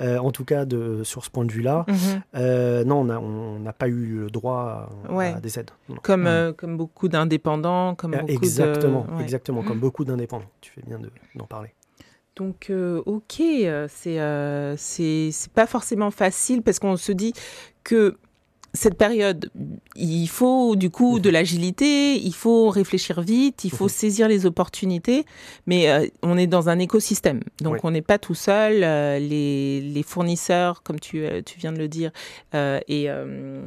euh, en tout cas de, sur ce point de vue-là, Mhm. euh, non, on n'a pas eu le droit à, Ouais. à des aides. Comme, euh, comme beaucoup d'indépendants, comme beaucoup exactement, de... ouais. exactement, comme Mm. beaucoup d'indépendants. Tu fais bien de- d'en parler. Donc, ok, c'est c'est c'est pas forcément facile parce qu'on se dit que cette période, il faut du coup Mhm. de l'agilité, il faut réfléchir vite, il faut Mhm. saisir les opportunités, mais euh, on est dans un écosystème, donc Oui. on n'est pas tout seul. euh, les, les fournisseurs, comme tu, euh, tu viens de le dire, et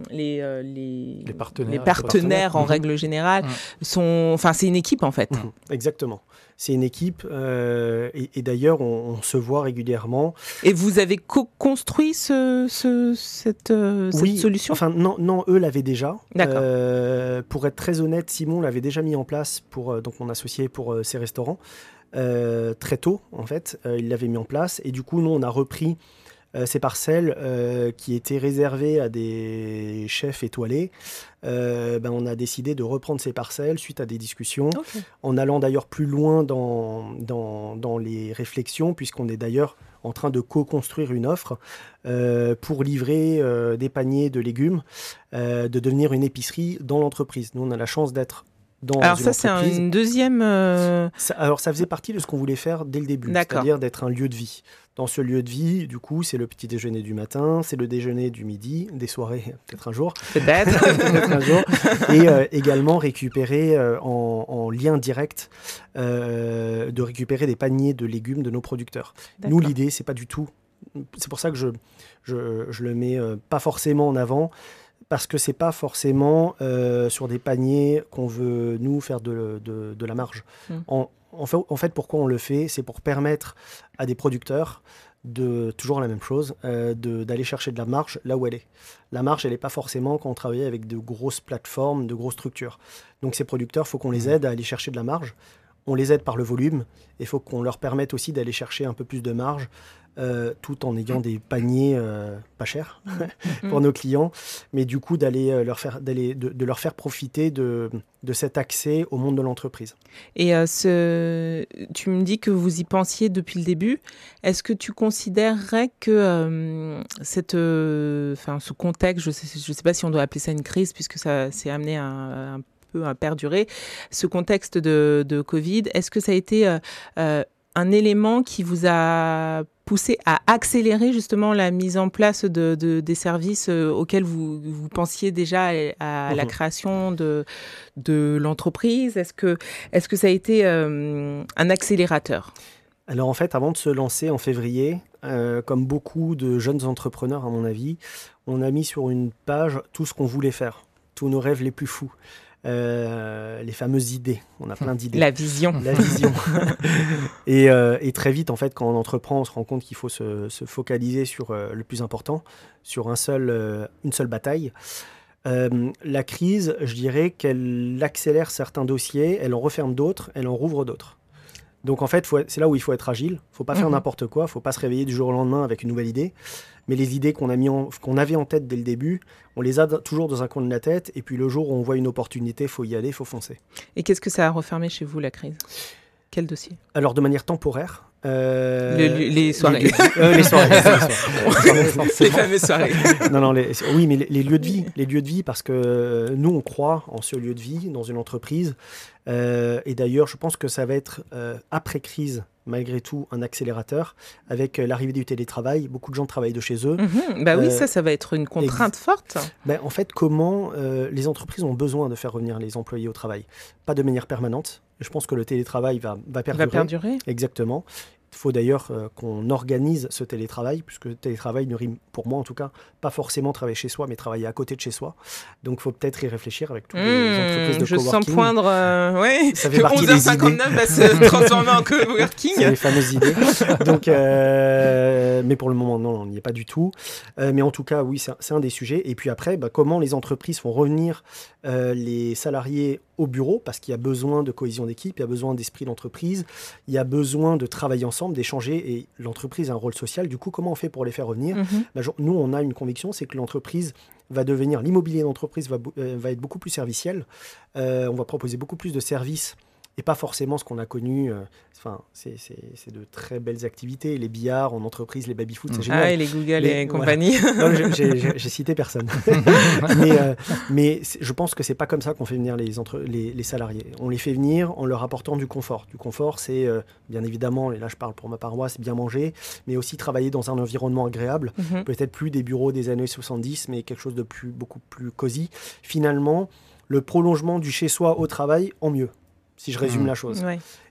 les, les, Les partenaires. les les partenaires en Mhm. règle générale Mhm. sont, enfin c'est une équipe en fait. Mhm, Exactement. C'est une équipe euh, et, et d'ailleurs on, on se voit régulièrement. Et vous avez co-construit ce, ce- cette, euh, cette oui, solution? Enfin non, non, eux l'avaient déjà. D'accord. Euh, pour être très honnête, Simon l'avait déjà mis en place pour donc mon associé pour ses restaurants très tôt en fait. Il l'avait mis en place et du coup nous on a repris ces parcelles euh, qui étaient réservées à des chefs étoilés. Euh, ben, on a décidé de reprendre ces parcelles suite à des discussions. En allant d'ailleurs plus loin dans, dans, dans les réflexions, puisqu'on est d'ailleurs en train de co-construire une offre euh, pour livrer euh, des paniers de légumes, euh, de devenir une épicerie dans l'entreprise. Nous, on a la chance d'être dans Alors une ça, c'est une deuxième... euh, Ça- alors, ça faisait partie de ce qu'on voulait faire dès le début, c'est-à-dire d'être un lieu de vie. Dans ce lieu de vie, du coup, c'est le petit déjeuner du matin, c'est le déjeuner du midi, des soirées, (laughs) peut-être un jour, Peut-être. (laughs) peut-être un jour, et euh, également récupérer euh, en, en lien direct, euh, de récupérer des paniers de légumes de nos producteurs. Nous, l'idée, c'est pas du tout. C'est pour ça que je, je, je le mets pas forcément en avant, parce que c'est pas forcément euh, sur des paniers qu'on veut, nous, faire de, de, de la marge. Mm. En, en, fait, en fait, pourquoi on le fait C'est pour permettre à des producteurs de toujours la même chose, euh, d'aller chercher de la marge là où elle est. La marge, elle n'est pas forcément quand on travaille avec de grosses plateformes, de grosses structures. Donc ces producteurs, il faut qu'on les Mhm. aide à aller chercher de la marge on les aide par le volume. Il faut qu'on leur permette aussi d'aller chercher un peu plus de marge euh, tout en ayant des paniers euh, pas chers (laughs) pour nos clients, mais du coup d'aller euh, leur faire, d'aller, de, leur faire profiter de, de, cet accès au monde de l'entreprise. Et ce, tu me dis que vous y pensiez depuis le début. Est-ce que tu considérerais que cette, enfin, ce contexte, je ne sais, sais pas si on doit appeler ça une crise puisque ça s'est amené à un peu à perdurer, ce contexte de, de Covid, est-ce que ça a été un élément qui vous a poussé à accélérer justement la mise en place de, des services euh, auxquels vous, vous pensiez déjà à, la mhm. création de, de l'entreprise? Est-ce que, est que ça a été euh, un accélérateur? Alors en fait, avant de se lancer en février, euh, comme beaucoup de jeunes entrepreneurs à mon avis, on a mis sur une page tout ce qu'on voulait faire, tous nos rêves les plus fous. Euh, les fameuses idées. On a plein d'idées. La vision. La vision. (laughs) Euh, et, très vite, en fait, quand on entreprend, on se rend compte qu'il faut se, focaliser sur euh, le plus important, sur un seul, une seule bataille. la crise, je dirais qu'elle accélère certains dossiers, elle en referme d'autres, elle en rouvre d'autres. Donc en fait, c'est là où il faut être agile. Il ne faut pas faire mhm. n'importe quoi. Il ne faut pas se réveiller du jour au lendemain avec une nouvelle idée mais les idées qu'on qu'on avait en tête dès le début, on les a toujours dans un coin de la tête, et puis le jour où on voit une opportunité, il faut y aller, il faut foncer. Et qu'est-ce que ça a refermé chez vous, la crise? Quel dossier? Alors, de manière temporaire. Euh, les soirées. Les, (laughs) euh, les soirées. (laughs) les fameuses soirées. non, non, oui, mais les, lieux de vie. Les lieux de vie, parce que nous, on croit en ce lieu de vie dans une entreprise. Euh, et d'ailleurs, je pense que ça va être après crise malgré tout un accélérateur avec euh, l'arrivée du télétravail. Beaucoup de gens travaillent de chez eux. Bah oui, euh, ça, ça va être une contrainte forte. Ben, en fait, comment euh, les entreprises ont besoin de faire revenir les employés au travail? Pas de manière permanente. Je pense que le télétravail va, va perdurer. Va perdurer. Exactement. Il faut d'ailleurs euh, qu'on organise ce télétravail, puisque le télétravail ne rime, pour moi en tout cas, pas forcément travailler chez soi, mais travailler à côté de chez soi. Donc il faut peut-être y réfléchir avec toutes les mmh, entreprises de je coworking. Je sens poindre, euh, oui, ça fait partie 11h59 va se transformer en coworking. C'est les fameuses idées. Donc, euh, mais pour le moment, non, on n'y est pas du tout. mais en tout cas, oui, c'est un, des sujets. Et puis après, bah, comment les entreprises font revenir les salariés au bureau, parce qu'il y a besoin de cohésion d'équipe, il y a besoin d'esprit d'entreprise, il y a besoin de travailler ensemble, d'échanger, et l'entreprise a un rôle social. Du coup, comment on fait pour les faire revenir mhm. bah, Nous, on a une conviction, c'est que l'entreprise va devenir, l'immobilier d'entreprise va, euh, va, être beaucoup plus serviciel, euh, on va proposer beaucoup plus de services et pas forcément ce qu'on a connu. Euh, enfin, c'est de très belles activités. Les billards en entreprise, les baby-foot, c'est mm. génial. Ah, et les Google et compagnie. (laughs) J'ai cité personne. (laughs) mais, euh, mais je pense que c'est pas comme ça qu'on fait venir les, entre, les, les, salariés. On les fait venir en leur apportant du confort. Du confort, c'est euh, bien évidemment, et là je parle pour ma paroisse, bien manger, mais aussi travailler dans un environnement agréable. Mm-hmm. Peut-être plus des bureaux des années 70, mais quelque chose de plus, beaucoup plus cosy. Finalement, le prolongement du chez-soi au travail en mieux si je résume mmh. la chose.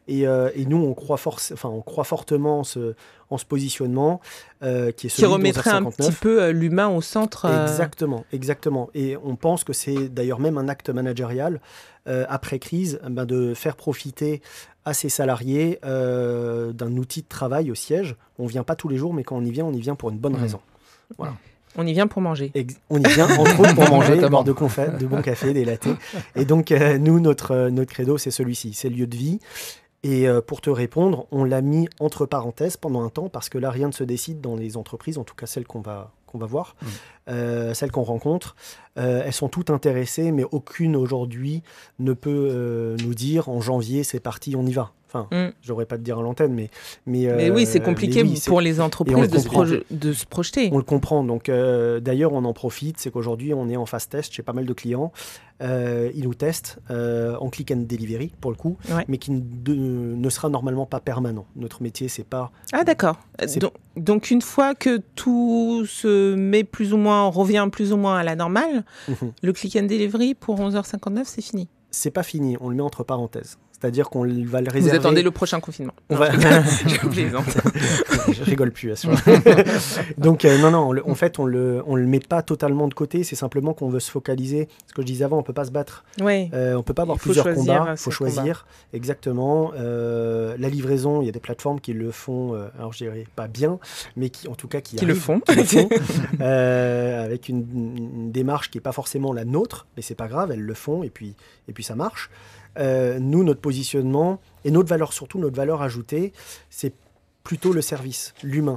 Et, euh, et, nous, on croit, force, enfin, on croit fortement en ce, en ce positionnement euh, qui est celui Qui remettrait un petit peu euh, l'humain au centre. Exactement, exactement. Et on pense que c'est d'ailleurs même un acte managérial après crise ben, de faire profiter à ses salariés d'un outil de travail au siège. On ne vient pas tous les jours, mais quand on y vient, on y vient pour une bonne mmh. raison. Voilà. On y vient pour manger. on y vient entre autres pour (laughs) manger, boire de, de bons cafés, des lattés. Et donc, euh, nous, notre, euh, notre credo, c'est celui-ci, c'est le lieu de vie. Et euh, pour te répondre, on l'a mis entre parenthèses pendant un temps parce que là, rien ne se décide dans les entreprises, en tout cas celles qu'on va, qu'on va voir, mmh. celles qu'on rencontre. elles sont toutes intéressées, mais aucune aujourd'hui ne peut nous dire en janvier, c'est parti, on y va. Enfin, mm. j'aurais pas te dire à l'antenne, mais mais, mais oui, c'est euh, compliqué pour les entreprises de se, de se, projeter. On le comprend. Donc euh, d'ailleurs, on en profite. C'est qu'aujourd'hui, on est en phase test chez pas mal de clients. Euh, ils nous testent en click and delivery pour le coup, mais qui ne sera normalement pas permanent. Notre métier, c'est pas. Ah d'accord. Donc, donc, une fois que tout se met plus ou moins, revient plus ou moins à la normale, mhm. le click and delivery pour 11h59, c'est fini. C'est pas fini. On le met entre parenthèses. C'est-à-dire qu'on va le réserver. Vous attendez le prochain confinement. On va... (laughs) (laughs) je, rigole plus à ce. (laughs) Donc euh, non, non, en fait, on le, on le met pas totalement de côté. C'est simplement qu'on veut se focaliser. Ce que je disais avant, on peut pas se battre. Oui. Euh, on peut pas avoir plusieurs combats. Il faut choisir. Exactement. Euh, la livraison, il y a des plateformes qui le font. Euh, alors je dirais pas bien, mais qui, en tout cas, qui, qui le font. Qui le font avec une, une, démarche qui est pas forcément la nôtre, mais c'est pas grave. Elles le font et puis et puis ça marche. Euh, nous, notre positionnement et notre valeur, surtout notre valeur ajoutée, c'est plutôt le service, l'humain.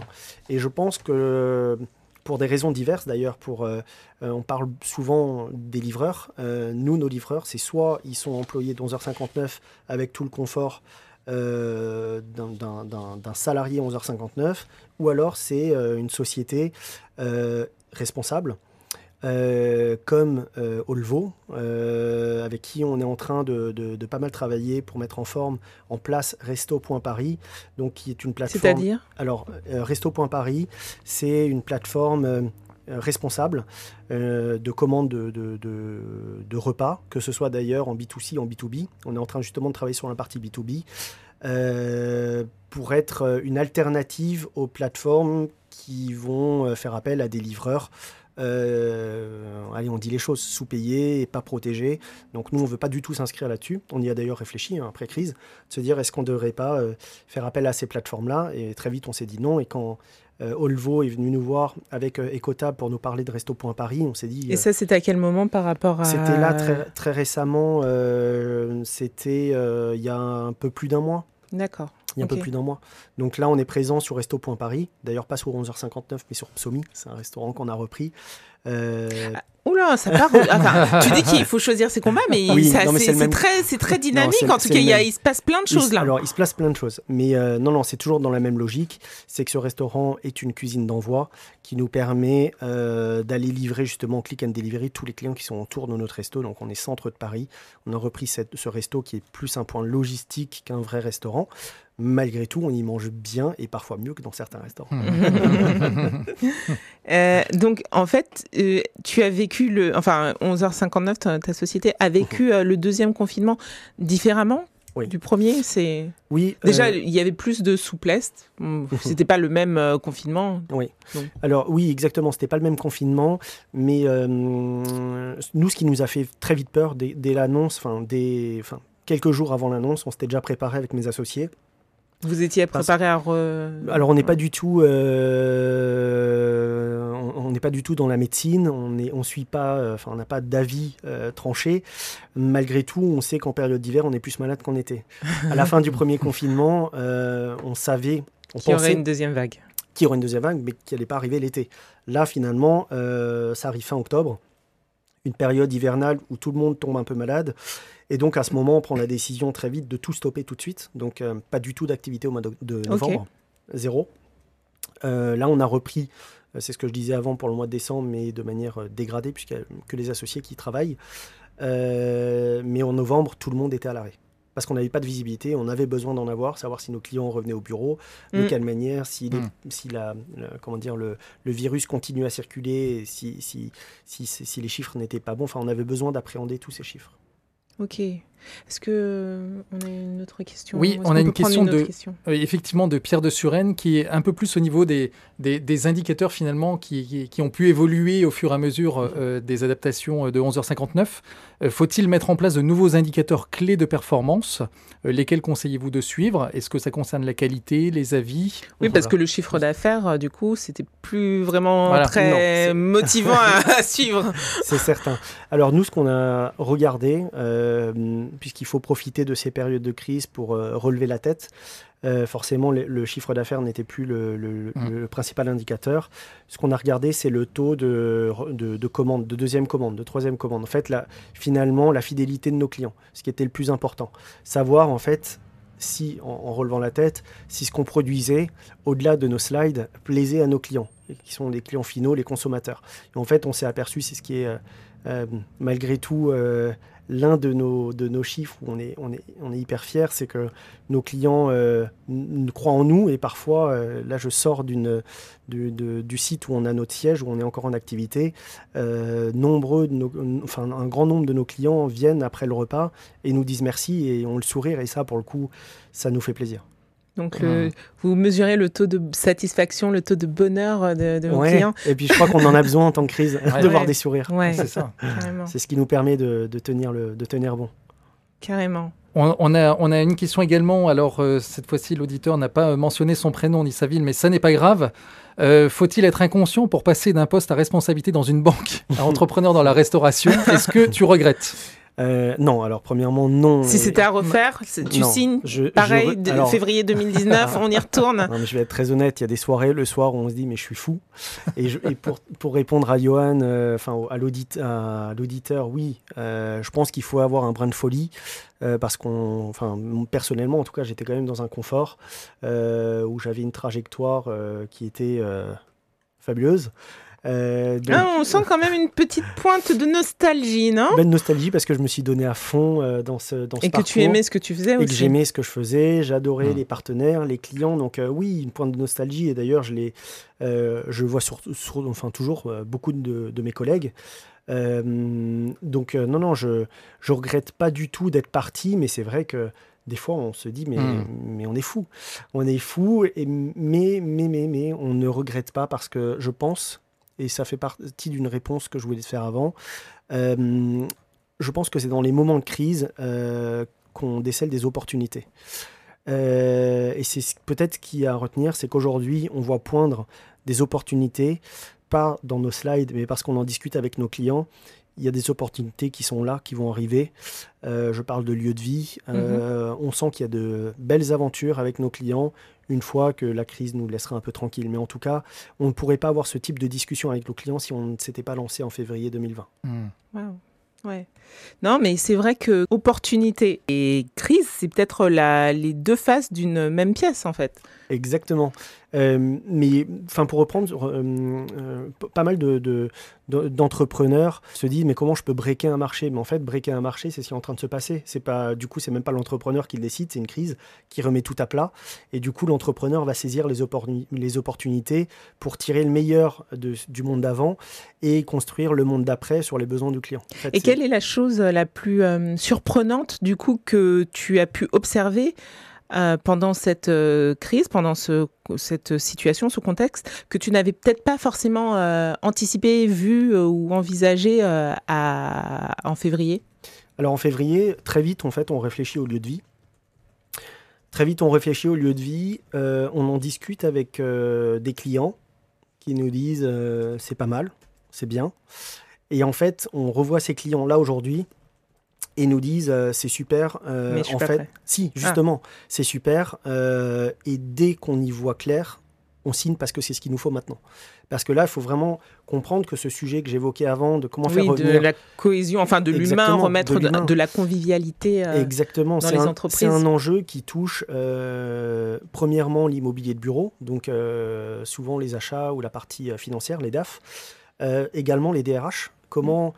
Et je pense que pour des raisons diverses d'ailleurs, pour, euh, euh, on parle souvent des livreurs. nous, nos livreurs, c'est soit ils sont employés de 11h59 avec tout le confort d'un salarié 11h59, ou alors c'est une société responsable euh, comme euh, Olvo, euh, avec qui on est en train de, pas mal travailler pour mettre en forme en place Resto.Paris, donc qui est une plateforme. C'est-à-dire? Alors, Resto.Paris, c'est une plateforme responsable de commande de, de, repas, que ce soit d'ailleurs en B2C, en B2B. On est en train justement de travailler sur la partie B2B. pour être une alternative aux plateformes qui vont faire appel à des livreurs euh, allez, on dit les choses, sous-payés et pas protégés. Donc nous, on ne veut pas du tout s'inscrire là-dessus. On y a d'ailleurs réfléchi hein, après crise, de se dire est-ce qu'on ne devrait pas euh, faire appel à ces plateformes-là? Et très vite, on s'est dit non. Et quand euh, Olvo est venu nous voir avec Ecotab pour nous parler de Resto.Paris, on s'est dit... et ça, c'était à quel moment par rapport à... C'était là très, très récemment, c'était il y a un peu plus d'un mois. D'accord il y a un peu plus d'un mois. Donc là, on est présent sur Resto.Paris, d'ailleurs pas sur 11h59, mais sur Psomi, c'est un restaurant qu'on a repris. Euh... Ah, oula, ça part. (laughs) enfin, tu dis qu'il faut choisir ses combats, mais, c'est très, très dynamique. en tout cas, il, se passe plein de choses là. Alors, il se passe plein de choses. Mais euh, non, non, c'est toujours dans la même logique. C'est que ce restaurant est une cuisine d'envoi qui nous permet euh, d'aller livrer justement click and delivery tous les clients qui sont autour de notre resto. Donc, on est centre de Paris. On a repris cette, ce resto qui est plus un point logistique qu'un vrai restaurant malgré tout, on y mange bien et parfois mieux que dans certains restaurants. (laughs) (laughs) Euh, donc, en fait, euh, tu as vécu le. Enfin, 11h59, ta, société a vécu mhm. euh, le deuxième confinement différemment du premier, c'est. Oui. Déjà, il y avait plus de souplesse. (laughs) C'était pas le même confinement. Oui. Alors oui, exactement. C'était pas le même confinement, mais nous, ce qui nous a fait très vite peur dès, l'annonce, enfin, quelques jours avant l'annonce, on s'était déjà préparé avec mes associés. Vous étiez préparé à. Alors on n'est pas du tout, euh, on n'est pas du tout dans la médecine. On est, on suit pas, euh, enfin on n'a pas d'avis euh, tranché. Malgré tout, on sait qu'en période d'hiver, on est plus malade qu'en été. À la fin du premier (laughs) confinement, on savait, on qu'il y aurait une deuxième vague. Qu'il y aurait une deuxième vague, mais qui n'allait pas arriver l'été. Là, finalement, ça arrive fin octobre, une période hivernale où tout le monde tombe un peu malade. Et donc, à ce moment, on prend la décision très vite de tout stopper tout de suite. Donc, euh, pas du tout d'activité au mois de, novembre. Zéro. Euh, là, on a repris, euh, c'est ce que je disais avant pour le mois de décembre, mais de manière dégradée, puisqu'il n'y a que les associés qui travaillent. mais en novembre, tout le monde était à l'arrêt. Parce qu'on n'avait pas de visibilité, on avait besoin d'en avoir, savoir si nos clients revenaient au bureau, de mm. quelle manière, si, mm. si, la, comment dire, le, le, virus continue à circuler, si, si, si, si les chiffres n'étaient pas bons. Enfin, on avait besoin d'appréhender tous ces chiffres. Ok. Est-ce que euh, on a une autre question? Oui, on, a une question de euh, effectivement de Pierre de Suresnes qui est un peu plus au niveau des, des, indicateurs finalement qui, qui, ont pu évoluer au fur et à mesure euh, des adaptations de 11h59. Faut-il mettre en place de nouveaux indicateurs clés de performance Lesquels conseillez-vous de suivre? Est-ce que ça concerne la qualité, les avis? Oui, parce que le chiffre d'affaires, du coup, c'était plus vraiment très (laughs) motivant à, à, suivre. C'est certain. Alors nous, ce qu'on a regardé puisqu'il faut profiter de ces périodes de crise pour euh, relever la tête. Euh, forcément, le, chiffre d'affaires n'était plus le, mmh. principal indicateur. Ce qu'on a regardé, c'est le taux de, de, commande, de deuxième commande, de troisième commande. En fait, finalement, la fidélité de nos clients, ce qui était le plus important. Savoir, en fait, si, en, relevant la tête, si ce qu'on produisait, au-delà de nos slides, plaisait à nos clients, qui sont les clients finaux, les consommateurs. Et en fait, on s'est aperçu, c'est ce qui est euh, malgré tout l'un de nos, chiffres où on est, on hyper fier, c'est que nos clients euh, croient en nous et parfois, euh, là je sors du, site où on a notre siège, où on est encore en activité, euh, un grand nombre de nos clients viennent après le repas et nous disent merci et ont le sourire et ça pour le coup, ça nous fait plaisir. Donc, vous mesurez le taux de satisfaction, le taux de bonheur de, de vos clients. Et puis, je crois qu'on en a besoin en temps de crise, (laughs) de voir des sourires. C'est ça. C'est ce qui nous permet de, de, tenir le, de tenir bon. Carrément. On, a, on a une question également. Alors, euh, cette fois-ci, l'auditeur n'a pas mentionné son prénom ni sa ville, mais ça n'est pas grave. Euh, faut-il être inconscient pour passer d'un poste à responsabilité dans une banque (laughs) à entrepreneur dans la restauration? Est-ce que tu regrettes? Euh, non, alors premièrement, non. Si c'était à refaire, tu Non, signes je- je pareil, re- de alors- février 2019, (laughs) on y retourne. Non, mais je vais être très honnête, il y a des soirées le soir où on se dit mais je suis fou. Et, je- et pour, pour répondre à Johan, euh, enfin à l'audit- à l'auditeur, oui, euh, je pense qu'il faut avoir un brin de folie euh, parce qu'on, enfin personnellement en tout cas, j'étais quand même dans un confort euh, où j'avais une trajectoire euh, qui était euh, fabuleuse. Euh, donc, Ah, on sent quand même une petite pointe de nostalgie, non? Belle nostalgie parce que je me suis donné à fond euh, dans ce dans ce Et que tu aimais ce que tu faisais et que aussi. j'aimais ce que je faisais, j'adorais Mm. les partenaires, les clients. Donc euh, oui, une pointe de nostalgie. Et d'ailleurs, je euh, je vois sur, sur- enfin toujours euh, beaucoup de, de mes collègues. Euh, donc euh, non, non, je je regrette pas du tout d'être parti, mais c'est vrai que des fois on se dit mais Mm. mais on est fou, on est fou. Et mais mais mais mais on ne regrette pas parce que je pense et ça fait partie d'une réponse que je voulais te faire avant. euh, je pense que c'est dans les moments de crise euh, qu'on décèle des opportunités. Euh, et c'est ce- peut-être ce qu'il y a à retenir, c'est qu'aujourd'hui, on voit poindre des opportunités, pas dans nos slides, mais parce qu'on en discute avec nos clients. Il y a des opportunités qui sont là, qui vont arriver. Je parle de lieu de vie. Euh, On sent qu'il y a de belles aventures avec nos clients une fois que la crise nous laissera un peu tranquille. Mais en tout cas, on ne pourrait pas avoir ce type de discussion avec nos clients si on ne s'était pas lancé en février 2020. Hmm. Waouh. Ouais. Non, mais c'est vrai que opportunité et crise, c'est peut-être la- les deux faces d'une même pièce, en fait. Exactement. Euh, mais enfin, pour reprendre, euh, euh, pas mal de, de- de- d'entrepreneurs se disent mais comment je peux breaker un marché? Mais en fait, breaker un marché, c'est ce qui est en train de se passer. C'est pas, du coup, c'est même pas l'entrepreneur qui le décide, c'est une crise qui remet tout à plat. Et du coup, l'entrepreneur va saisir les, opportuni- les opportunités pour tirer le meilleur de- du monde d'avant et construire le monde d'après sur les besoins du client. En fait, Et quelle est la chose la plus surprenante, du coup, que tu as pu observer euh, pendant cette euh, crise, pendant ce, cette situation, ce contexte, que tu n'avais peut-être pas forcément euh, anticipé, vu ou envisagé en février? Alors en février, très vite, en fait, on réfléchit au lieu de vie. Très vite, on réfléchit au lieu de vie. on en discute avec des clients qui nous disent c'est pas mal, c'est bien. Et en fait, on revoit ces clients-là aujourd'hui et nous disent euh, c'est super. euh, Mais je suis en pas fait, prêt. si, justement, c'est super. euh, et dès qu'on y voit clair, on signe parce que c'est ce qu'il nous faut maintenant. Parce que là, il faut vraiment comprendre que ce sujet que j'évoquais avant, de comment faire Oui, de revenir la cohésion, enfin de l'humain, de remettre de, de la convivialité. euh, Exactement, dans les un, entreprises. c'est un enjeu qui touche euh, premièrement l'immobilier de bureau, donc euh, souvent les achats ou la partie financière, les DAF, également les DRH. Comment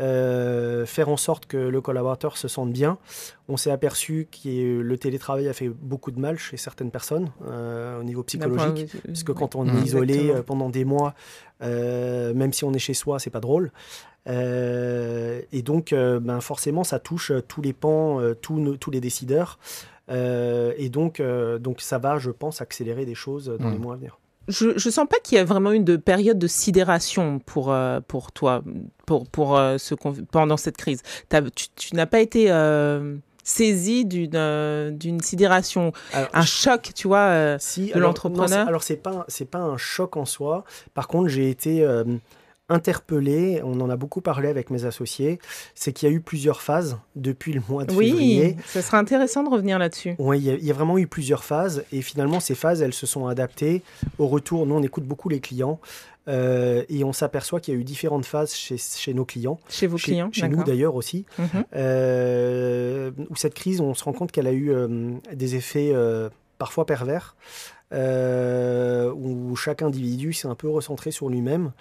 euh, faire en sorte que le collaborateur se sente bien On s'est aperçu que le télétravail a fait beaucoup de mal chez certaines personnes euh, au niveau psychologique. Parce que quand on Mmh. est isolé Exactement. euh, pendant des mois, euh, même si on est chez soi, c'est pas drôle. Euh, et donc, euh, ben forcément, ça touche tous les pans, euh, tous, nos- tous les décideurs. Euh, et donc, euh, donc, ça va, je pense, accélérer des choses dans les Mm. mois à venir. Je, je sens pas qu'il y a vraiment une de période de sidération pour, euh, pour toi pour, pour, euh, ce pendant cette crise. Tu tu n'as pas été euh, saisi d'une euh, d'une sidération, Alors, un choc, tu vois. si, de l'entrepreneur Alors, c'est pas, pas un choc en soi. Par contre, j'ai été interpellé. On en a beaucoup parlé avec mes associés. C'est qu'il y a eu plusieurs phases depuis le mois de février. oui, ce serait intéressant de revenir là-dessus. Oui, il y, a- il y a vraiment eu plusieurs phases et finalement ces phases, elles se sont adaptées au retour. Nous, on écoute beaucoup les clients euh, et on s'aperçoit qu'il y a eu différentes phases chez, chez nos clients, Chez vos chez, clients, chez nous d'ailleurs aussi, Mhm. euh, où cette crise, on se rend compte qu'elle a eu euh, des effets euh, parfois pervers, où chaque individu s'est un peu recentré sur lui-même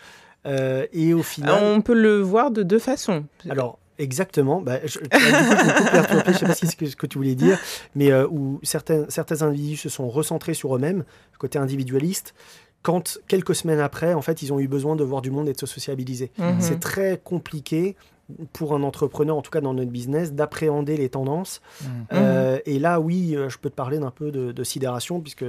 euh, et au final... On peut le voir de deux façons. Alors, exactement. Bah, je, coup, je sais pas si c'est ce que, ce que tu voulais dire, mais euh, où certains, certains individus se sont recentrés sur eux-mêmes, côté individualiste, quand quelques semaines après, en fait, ils ont eu besoin de voir du monde et de se sociabiliser. Mhm. C'est très compliqué pour un entrepreneur, en tout cas dans notre business, d'appréhender les tendances. Hmm. Euh, et là, oui, euh, je peux te parler d'un peu de, de sidération, puisque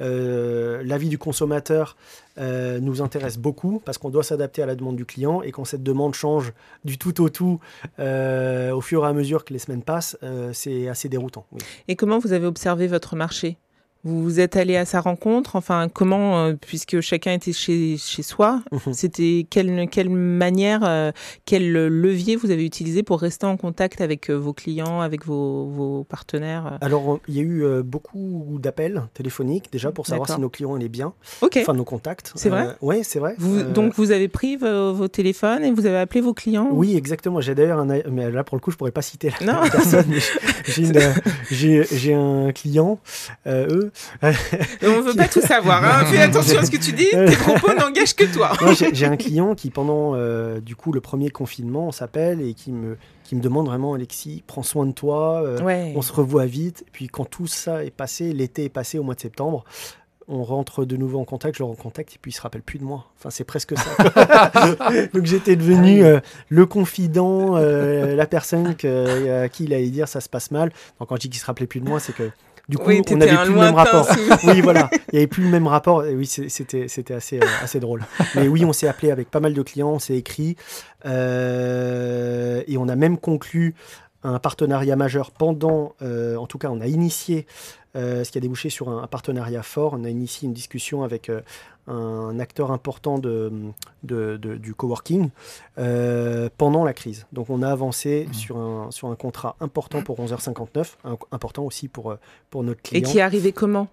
euh, l'avis du consommateur euh, nous intéresse beaucoup, parce qu'on doit s'adapter à la demande du client, et quand cette demande change du tout au tout euh, au fur et à mesure que les semaines passent, euh, c'est assez déroutant. oui. Et comment vous avez observé votre marché? Vous êtes allé à sa rencontre, enfin comment, euh, puisque chacun était chez, chez soi, Mhm. c'était quelle, quelle manière, euh, quel levier vous avez utilisé pour rester en contact avec euh, vos clients, avec vos, vos partenaires Alors, il y a eu beaucoup d'appels téléphoniques déjà pour savoir si nos clients allaient bien, Ok. enfin nos contacts. C'est vrai Oui, c'est vrai. Vous- Donc vous avez pris vos, téléphones et vous avez appelé vos clients Oui, exactement. J'ai d'ailleurs un. Mais là, pour le coup, je pourrais pas citer la, Non. personne. (laughs) j'ai un client, eux. On veut pas tout savoir. Hein. Fais attention à ce que tu dis. Tes propos (laughs) n'engagent que toi. J'ai j'ai un client qui, pendant euh, du coup le premier confinement, on s'appelle et qui me, qui me demande vraiment, Alexis, prends soin de toi. euh, Ouais. On se revoit vite. Et puis quand tout ça est passé, l'été est passé au mois de septembre, on rentre de nouveau en contact, je le recontacte et puis il se rappelle plus de moi. Enfin, c'est presque ça. (laughs) Donc j'étais devenu euh, le confident, euh, la personne que, à qui il allait dire ça se passe mal. Donc quand je dis qu'il se rappelait plus de moi, c'est que du coup Oui, on n'avait plus le même rapport. Oui, voilà, il n'y avait plus le même rapport. Et oui, c'était c'était assez, euh, assez drôle. Mais oui, on s'est appelé avec pas mal de clients, on s'est écrit euh, et on a même conclu un partenariat majeur pendant, euh, en tout cas, on a initié, euh, ce qui a débouché sur un, un partenariat fort. On a initié une discussion avec euh, un acteur important de, de- de- du coworking euh, pendant la crise. Donc, on a avancé Mmh. sur, un, sur un contrat important pour 11h59, un- important aussi pour, pour notre Et client. qui est arrivé comment?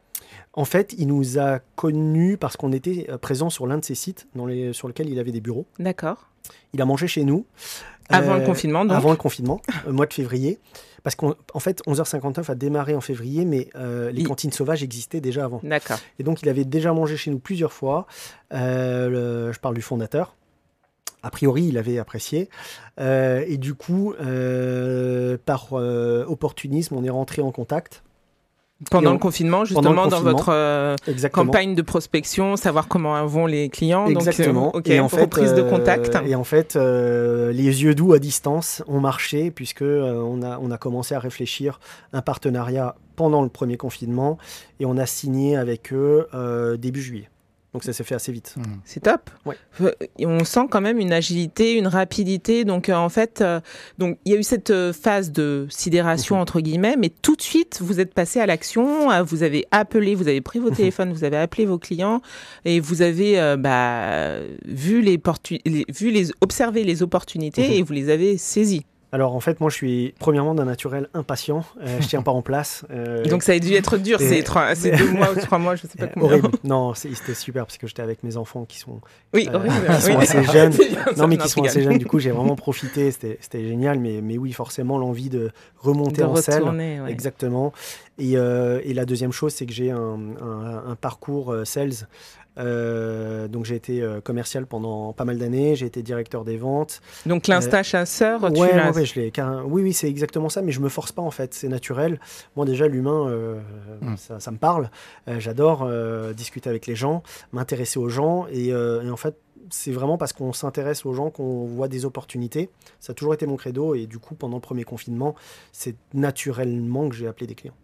En fait, il nous a connus parce qu'on était euh, présent sur l'un de ses sites dans les, sur lequel il avait des bureaux. D'accord. Il a mangé chez nous. Avant euh, le confinement, donc. Avant le confinement, au mois de février. Parce qu'en en fait, 11h59 a démarré en février, mais euh, les Il- cantines sauvages existaient déjà avant. D'accord. Et donc, il avait déjà mangé chez nous plusieurs fois. Euh, le- je parle du fondateur. A priori, il avait apprécié. Euh, et du coup, euh, par euh, opportunisme, on est rentré en contact. Pendant on- le confinement, justement, dans votre euh, campagne de prospection, savoir comment vont les clients. Exactement. Donc, euh, et en fait, reprise de euh, contact. et en fait, euh, les yeux doux à distance ont marché puisque euh, on a on a commencé à réfléchir un partenariat pendant le premier confinement et on a signé avec eux euh, début juillet. Donc ça s'est fait assez vite. C'est top. Ouais. On sent quand même une agilité, une rapidité. Donc euh, en fait, euh, donc il y a eu cette euh, phase de sidération entre guillemets, mais tout de suite vous êtes passé à l'action. Vous avez appelé, vous avez pris vos (laughs) téléphones, vous avez appelé vos clients et vous avez euh, bah, vu les, les- vu les observé les opportunités Mhm. et vous les avez saisies. Alors en fait, moi je suis premièrement d'un naturel impatient. Euh, je tiens pas en place. Euh, Donc ça a dû être dur ces trois, ces deux (laughs) mois ou trois mois, je sais pas euh, combien. horrible. Non, c'était super parce que j'étais avec mes enfants qui sont Oui, horrible. qui sont oui. assez (laughs) jeunes. Non mais qui sont assez jeunes. Du coup, j'ai vraiment profité. C'était c'était génial. Mais mais oui, forcément l'envie de remonter de en ouais. Exactement. Et, euh, et la deuxième chose, c'est que j'ai un, un- un parcours sales. Euh, donc j'ai été euh, commercial pendant pas mal d'années, j'ai été directeur des ventes. Donc l'instinct chasseur, tu ouais, l'as. ouais, ouais, je l'ai carré- oui, oui, c'est exactement ça, mais je me force pas en fait, c'est naturel. Moi déjà, l'humain, euh, Mm. ça, ça me parle. Euh, J'adore euh, discuter avec les gens, m'intéresser aux gens, et, euh, et en fait, c'est vraiment parce qu'on s'intéresse aux gens qu'on voit des opportunités. Ça a toujours été mon credo, et du coup, pendant le premier confinement, c'est naturellement que j'ai appelé des clients.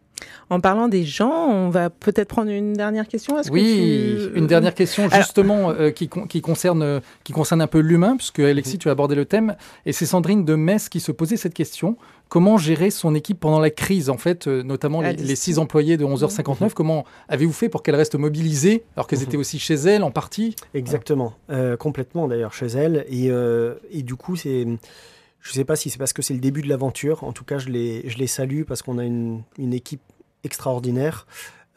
En parlant des gens, on va peut-être prendre une dernière question. Est-ce que Oui, tu- une dernière question Alors- justement euh, qui, con- qui, concerne, euh, qui concerne un peu l'humain, puisque Alexis, Mhm. tu as abordé le thème, et c'est Sandrine de Metz qui se posait cette question. Comment gérer son équipe pendant la crise, en fait, euh, notamment les, six employés de 11h59 Comment avez-vous fait pour qu'elles restent mobilisées, alors qu'elles Mhm. étaient aussi chez elles en partie? Exactement, Euh, complètement d'ailleurs chez elle. Et, euh, et du coup, c'est, je sais pas si c'est parce que c'est le début de l'aventure. En tout cas, je les, je les salue parce qu'on a une, une équipe extraordinaire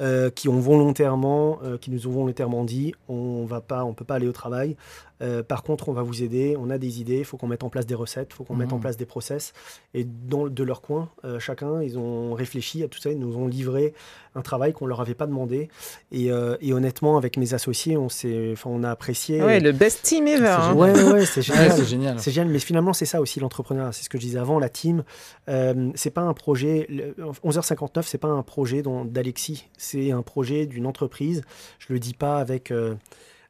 euh, qui ont volontairement, euh, qui nous ont volontairement dit, on va pas, on peut pas aller au travail. Euh, par contre, on va vous aider. On a des idées. Il faut qu'on mette en place des recettes. Il faut qu'on mette en Mhm. place des process. Et dans, de leur coin, euh, chacun, ils ont réfléchi à tout ça. Ils nous ont livré un travail qu'on leur avait pas demandé. Et, euh, et honnêtement, avec mes associés, on s'est, enfin, on a apprécié. Ouais, le best team ever. hein. Ouais, ouais, ouais, c'est (laughs) Ouais, génial. c'est génial. C'est génial, mais finalement, c'est ça aussi l'entrepreneuriat. C'est ce que je disais avant, la team. Euh, c'est pas un projet. le- 11h59, c'est pas un projet dont- d'Alexis. C'est un projet d'une entreprise. Je le dis pas avec.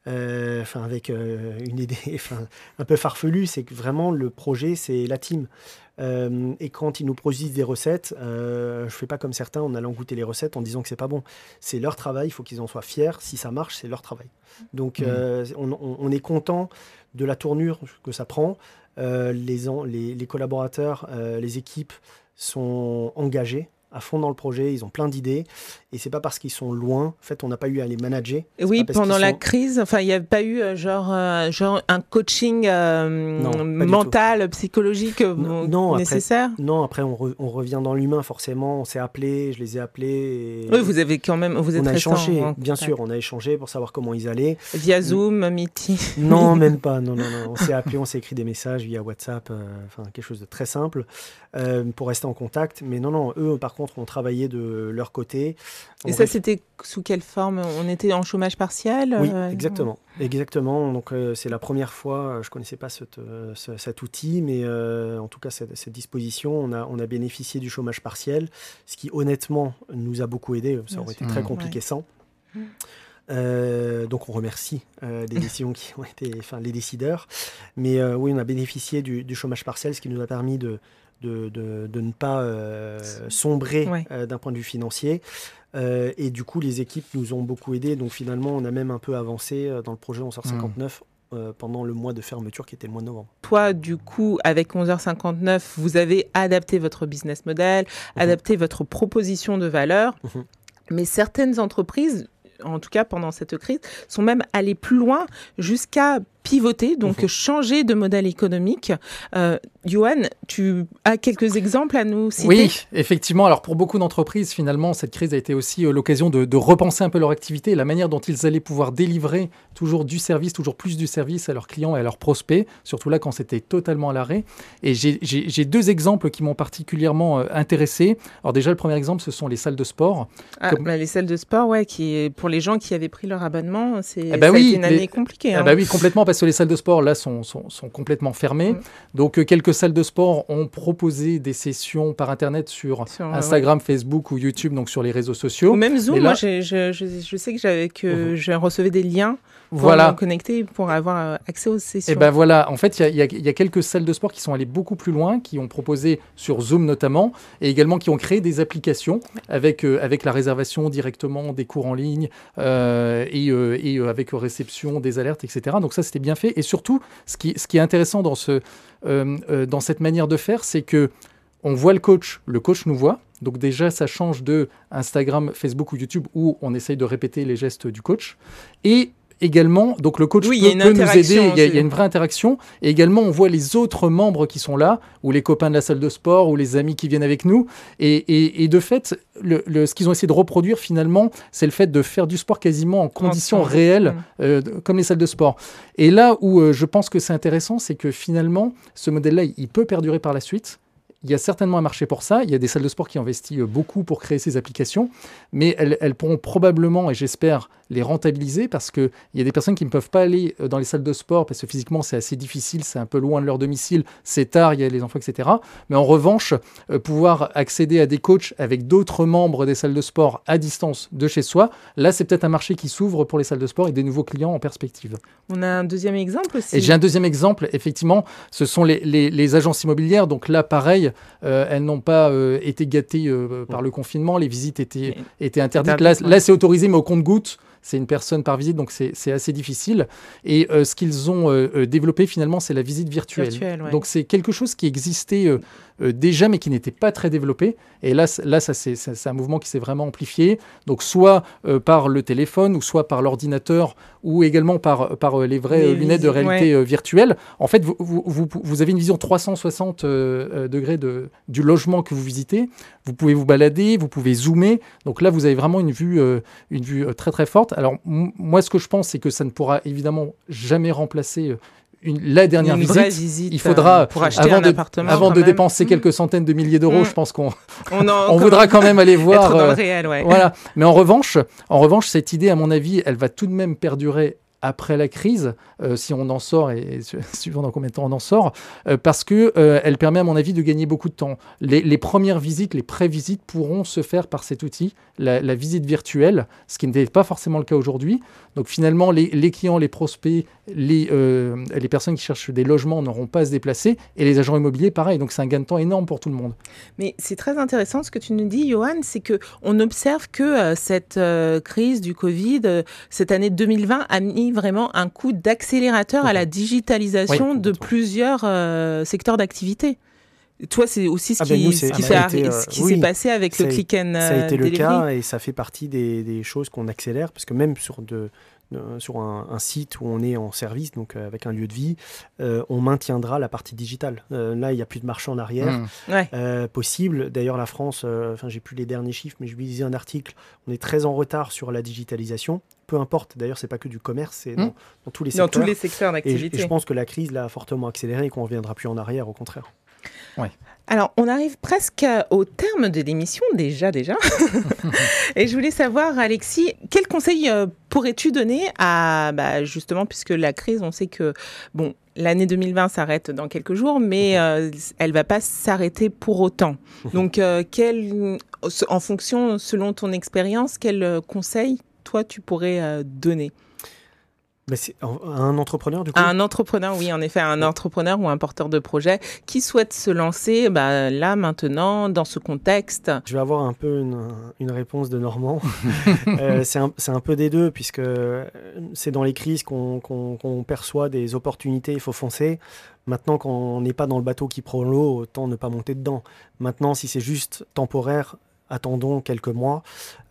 Euh, Enfin, avec euh, une idée (laughs) un peu farfelue, c'est que vraiment le projet, c'est la team. Euh, et quand ils nous produisent des recettes, euh, je fais pas comme certains en allant goûter les recettes en disant que c'est pas bon. C'est leur travail, il faut qu'ils en soient fiers. Si ça marche, c'est leur travail. Donc, euh, on, est content de la tournure que ça prend. Les, les, les collaborateurs, les équipes sont engagés. À fond dans le projet, ils ont plein d'idées. Et c'est pas parce qu'ils sont loin, en fait, on n'a pas eu à les manager. Et oui, pendant la crise, enfin, il n'y a pas eu euh, genre, euh, genre un coaching euh, mental, psychologique non, nécessaire. non, après on, revient dans l'humain forcément. On s'est appelé, je les ai appelés. Oui, vous avez quand même, vous êtes on a échangé, bien sûr, on a échangé pour savoir comment ils allaient. Via Zoom, Meeting. Non, (laughs) même pas. Non, non, non. On s'est appelé, on s'est écrit des messages via WhatsApp, enfin quelque chose de très simple pour rester en contact. Mais non, non, eux, par contre, ont travaillé de leur côté. Et ça, c'était sous quelle forme? On était en chômage partiel Oui, euh, exactement. Exactement. Donc, euh, c'est la première fois, je ne connaissais pas euh, cet outil, mais en tout cas, cette, disposition, on a, on a bénéficié du chômage partiel, ce qui, honnêtement, nous a beaucoup aidé. Ça aurait été très compliqué sans. donc on remercie les (laughs) décisions qui ont été, enfin les décideurs. Mais oui, on a bénéficié du, du, chômage partiel, ce qui nous a permis de, de, de, ne pas euh, sombrer euh, d'un point de vue financier. Euh, et du coup, les équipes nous ont beaucoup aidés. Donc finalement, on a même un peu avancé dans le projet 11h59 hmm. pendant le mois de fermeture qui était le mois de novembre. Toi, du coup, avec 11h59, vous avez adapté votre business model, mhm. adapté votre proposition de valeur. Mhm. Mais certaines entreprises en tout cas pendant cette crise, sont même allées plus loin jusqu'à pivoter, donc mhm. changer de modèle économique. Euh, Johan, tu as quelques exemples à nous citer? Oui, effectivement. Alors pour beaucoup d'entreprises, finalement, cette crise a été aussi euh, l'occasion de, repenser un peu leur activité, la manière dont ils allaient pouvoir délivrer toujours du service, toujours plus du service à leurs clients et à leurs prospects, surtout là quand c'était totalement à l'arrêt. Et j'ai deux exemples qui m'ont particulièrement euh, intéressé. Alors déjà, le premier exemple, ce sont les salles de sport. Ah, bah, les salles de sport, ouais, qui pour les gens qui avaient pris leur abonnement, c'est eh ben oui, une année compliquée. Ah hein. bah oui, complètement parce les salles de sport, là, sont, sont, sont complètement fermées. Mm. Donc, euh, quelques salles de sport ont proposé des sessions par Internet sur, Instagram, Facebook ou YouTube, donc sur les réseaux sociaux. Ou même Zoom. Moi, je, je, sais que j'avais que je recevais des liens pour voilà. connecter pour avoir euh, accès aux sessions. Et ben voilà, en fait, il y, y, a quelques salles de sport qui sont allées beaucoup plus loin, qui ont proposé sur Zoom notamment, et également qui ont créé des applications avec, euh, avec la réservation directement des cours en ligne euh, et, et avec réception des alertes, etc. Donc ça, c'était bien fait. Et surtout, ce qui, est intéressant dans, ce, dans cette manière de faire, c'est que on voit le coach, le coach nous voit. Donc déjà, ça change de Instagram, Facebook ou YouTube où on essaye de répéter les gestes du coach. Et également, donc le coach peut, nous aider, il y, a, une vraie interaction. Et également, on voit les autres membres qui sont là, ou les copains de la salle de sport, ou les amis qui viennent avec nous. Et, de fait, le, ce qu'ils ont essayé de reproduire finalement, c'est le fait de faire du sport quasiment en conditions réelles, euh, comme les salles de sport. Et là où euh, je pense que c'est intéressant, c'est que finalement, ce modèle-là, il peut perdurer par la suite il y a certainement un marché pour ça. Il y a des salles de sport qui investissent beaucoup pour créer ces applications, mais elles, pourront probablement, et j'espère, les rentabiliser parce qu'il y a des personnes qui ne peuvent pas aller euh, dans les salles de sport parce que physiquement c'est assez difficile, c'est un peu loin de leur domicile, c'est tard, il y a les enfants, etc. Mais en revanche, euh, pouvoir accéder à des coachs avec d'autres membres des salles de sport à distance de chez soi, là c'est peut-être un marché qui s'ouvre pour les salles de sport et des nouveaux clients en perspective. On a un deuxième exemple aussi. Et j'ai un deuxième exemple, effectivement, ce sont les, les agences immobilières. Donc là, pareil, euh, elles n'ont pas euh, été gâtées par le confinement, les visites étaient, étaient interdites. Là, là c'est autorisé, mais au compte-gouttes c'est une personne par visite, donc c'est assez difficile. Et ce qu'ils ont développé finalement, c'est la visite virtuelle. Donc c'est quelque chose qui existait déjà, mais qui n'était pas très développé. Et là, là ça, c'est un mouvement qui s'est vraiment amplifié. Donc soit par le téléphone, ou soit par l'ordinateur, ou également par, par les vraies lunettes de réalité virtuelle. En fait, vous, vous, vous, avez une vision 360 degrés de, du logement que vous visitez. Vous pouvez vous balader, vous pouvez zoomer. Donc là, vous avez vraiment une vue, euh, une vue euh, très très forte. Alors moi, ce que je pense, c'est que ça ne pourra évidemment jamais remplacer euh, une, la dernière visite, il faudra, pour acheter avant un de, appartement, avant de dépenser hmm. quelques centaines de milliers d'euros, hmm. je pense qu'on (laughs) on, (laughs) on voudra quand même aller (laughs) voir. Être dans le réel, ouais. Voilà. Mais en revanche, en revanche, cette idée, à mon avis, elle va tout de même perdurer après la crise, euh, si on en sort, et, (laughs) suivant dans combien de temps on en sort, euh, parce qu'elle euh, permet à mon avis de gagner beaucoup de temps. Les, premières visites, les pré-visites pourront se faire par cet outil, la, visite virtuelle, ce qui n'était pas forcément le cas aujourd'hui. Donc finalement, les, clients, les prospects, les, les personnes qui cherchent des logements n'auront pas à se déplacer, et les agents immobiliers, pareil. Donc c'est un gain de temps énorme pour tout le monde. Mais c'est très intéressant ce que tu nous dis, Johan, c'est que on observe que cette crise du Covid, cette année 2020, a mis vraiment un coup d'accélérateur à la digitalisation de plusieurs euh, secteurs d'activité. Toi, c'est aussi ce Ah ben qui, s'est été, euh, ce oui, passé avec le click and Ça a été euh, le delivery. cas et ça fait partie des, des choses qu'on accélère parce que même sur, de, de- sur un, un site où on est en service, donc euh, avec un lieu de vie, euh, on maintiendra la partie digitale. Euh, là, il n'y a plus de marche en arrière Mmh. Ouais. euh, possible. D'ailleurs, la France, euh, enfin, j'ai plus les derniers chiffres, mais je lisais un article. On est très en retard sur la digitalisation. Peu importe. D'ailleurs, c'est pas que du commerce, c'est dans, dans tous les Dans secteurs. tous les secteurs Et je, et d'activité. je pense que la crise l'a fortement accéléré et qu'on ne reviendra plus en arrière, au contraire. Alors, on arrive presque au terme de l'émission, déjà, déjà. (laughs) Et je voulais savoir, Alexis, quel conseil euh, pourrais-tu donner à, bah, justement, puisque la crise, on sait que, bon, l'année 2020 s'arrête dans quelques jours, mais euh, elle va pas s'arrêter pour autant. Donc, euh, quel, en fonction, selon ton expérience, quel euh, conseil, toi, tu pourrais euh, donner Mais c'est à un entrepreneur, du coup un entrepreneur, oui, en effet, un entrepreneur ou un porteur de projet qui souhaite se lancer bah, là, maintenant, dans ce contexte Je vais avoir un peu une, une réponse de Normand. (laughs) Euh, c'est un, c'est un peu des deux, puisque euh, c'est dans les crises qu'on qu'on- qu'on perçoit des opportunités, il faut foncer. Maintenant, quand on n'est pas dans le bateau qui prend l'eau, autant ne pas monter dedans. Maintenant, si c'est juste temporaire, attendons quelques mois.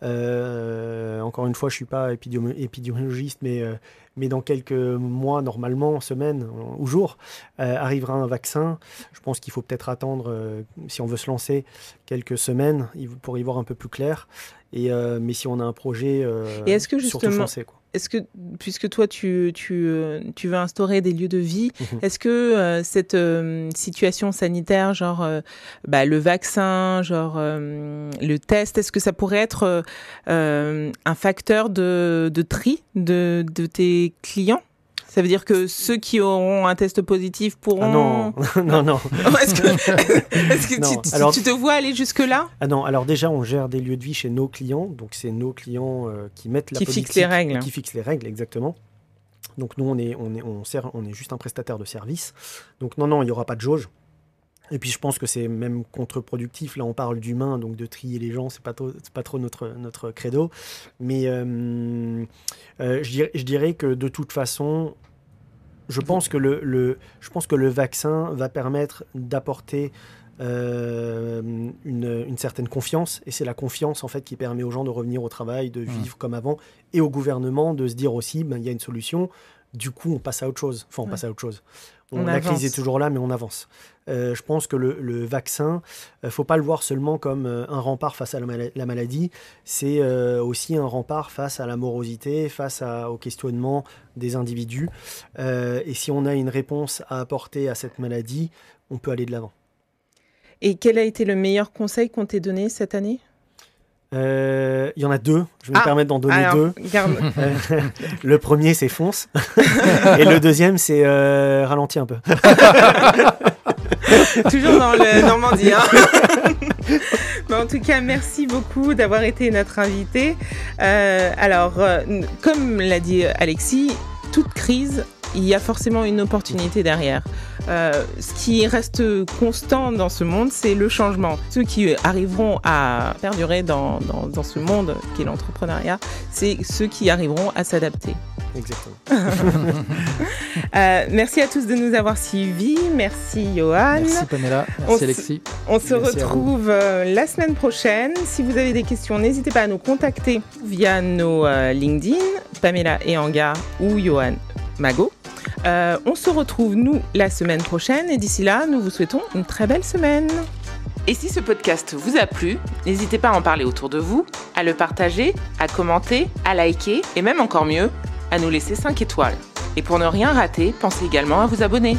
Euh, encore une fois, je ne suis pas épidémi- épidémiologiste, mais, euh, mais dans quelques mois, normalement, semaines ou jours, euh, arrivera un vaccin. Je pense qu'il faut peut-être attendre, euh, si on veut se lancer, quelques semaines il- pour y voir un peu plus clair. Et, euh, mais si on a un projet, euh, Et est-ce que surtout justement- foncer, quoi. Est-ce que, puisque toi, tu, tu, euh, tu veux instaurer des lieux de vie, Mhm. est-ce que euh, cette euh, situation sanitaire, genre euh, bah, le vaccin, genre euh, le test, est-ce que ça pourrait être un facteur de, de tri de, de tes clients? Ça veut dire que ceux qui auront un test positif pourront. Ah non, non, (laughs) non. Est-ce que, (laughs) est-ce que Non, tu, alors- tu te vois aller jusque-là? Ah non, alors déjà, on gère des lieux de vie chez nos clients. Donc, c'est nos clients euh, qui mettent la Qui politique, fixent les règles. Qui fixent les règles, exactement. Donc, nous, on est, on est, on sert, on est juste un prestataire de service. Donc, non, non, il n'y aura pas de jauge. Et puis, je pense que c'est même contre-productif. Là, on parle d'humain, donc de trier les gens, c'est pas, trop- pas trop notre, notre credo. Mais euh, euh, je, dirais, je dirais que de toute façon, je pense que le, le, je pense que le vaccin va permettre d'apporter euh, une, une certaine confiance. Et c'est la confiance, en fait, qui permet aux gens de revenir au travail, de vivre comme avant. Et au gouvernement de se dire aussi, ben, il y a une solution. Du coup, on passe à autre chose. Enfin, on Ouais. passe à autre chose. On la avance. crise est toujours là, mais on avance. Euh, je pense que le, le vaccin, ne faut pas le voir seulement comme euh, un rempart face à la, mala- la maladie. C'est euh, aussi un rempart face à la morosité, face à- au questionnement des individus. Euh, et si on a une réponse à apporter à cette maladie, on peut aller de l'avant. Et quel a été le meilleur conseil qu'on t'ait donné cette année? Euh, Il y en a deux. Je vais Ah, me permettre d'en donner Alors, deux. Euh, le premier, c'est fonce. (laughs) et le deuxième, c'est euh, ralentis un peu. (laughs) Toujours dans le (laughs) Normandie. hein. Mais en tout cas, merci beaucoup d'avoir été notre invité. Euh, alors, comme l'a dit Alexis, toute crise, il y a forcément une opportunité derrière. Euh, ce qui reste constant dans ce monde, c'est le changement. Ceux qui arriveront à perdurer dans, dans, dans ce monde qui est l'entrepreneuriat, c'est ceux qui arriveront à s'adapter. Exactement. (laughs) Euh, merci à tous de nous avoir suivis. Merci Johan. Merci Pamela, On merci s- Alexis. On se Merci retrouve euh, la semaine prochaine. Si vous avez des questions, n'hésitez pas à nous contacter via nos euh, LinkedIn, Pamela et Anga ou Johan Mago. Euh, on se retrouve, nous, la semaine prochaine. Et d'ici là, nous vous souhaitons une très belle semaine. Et si ce podcast vous a plu, n'hésitez pas à en parler autour de vous, à le partager, à commenter, à liker et même encore mieux, à nous laisser 5 étoiles. Et pour ne rien rater, pensez également à vous abonner.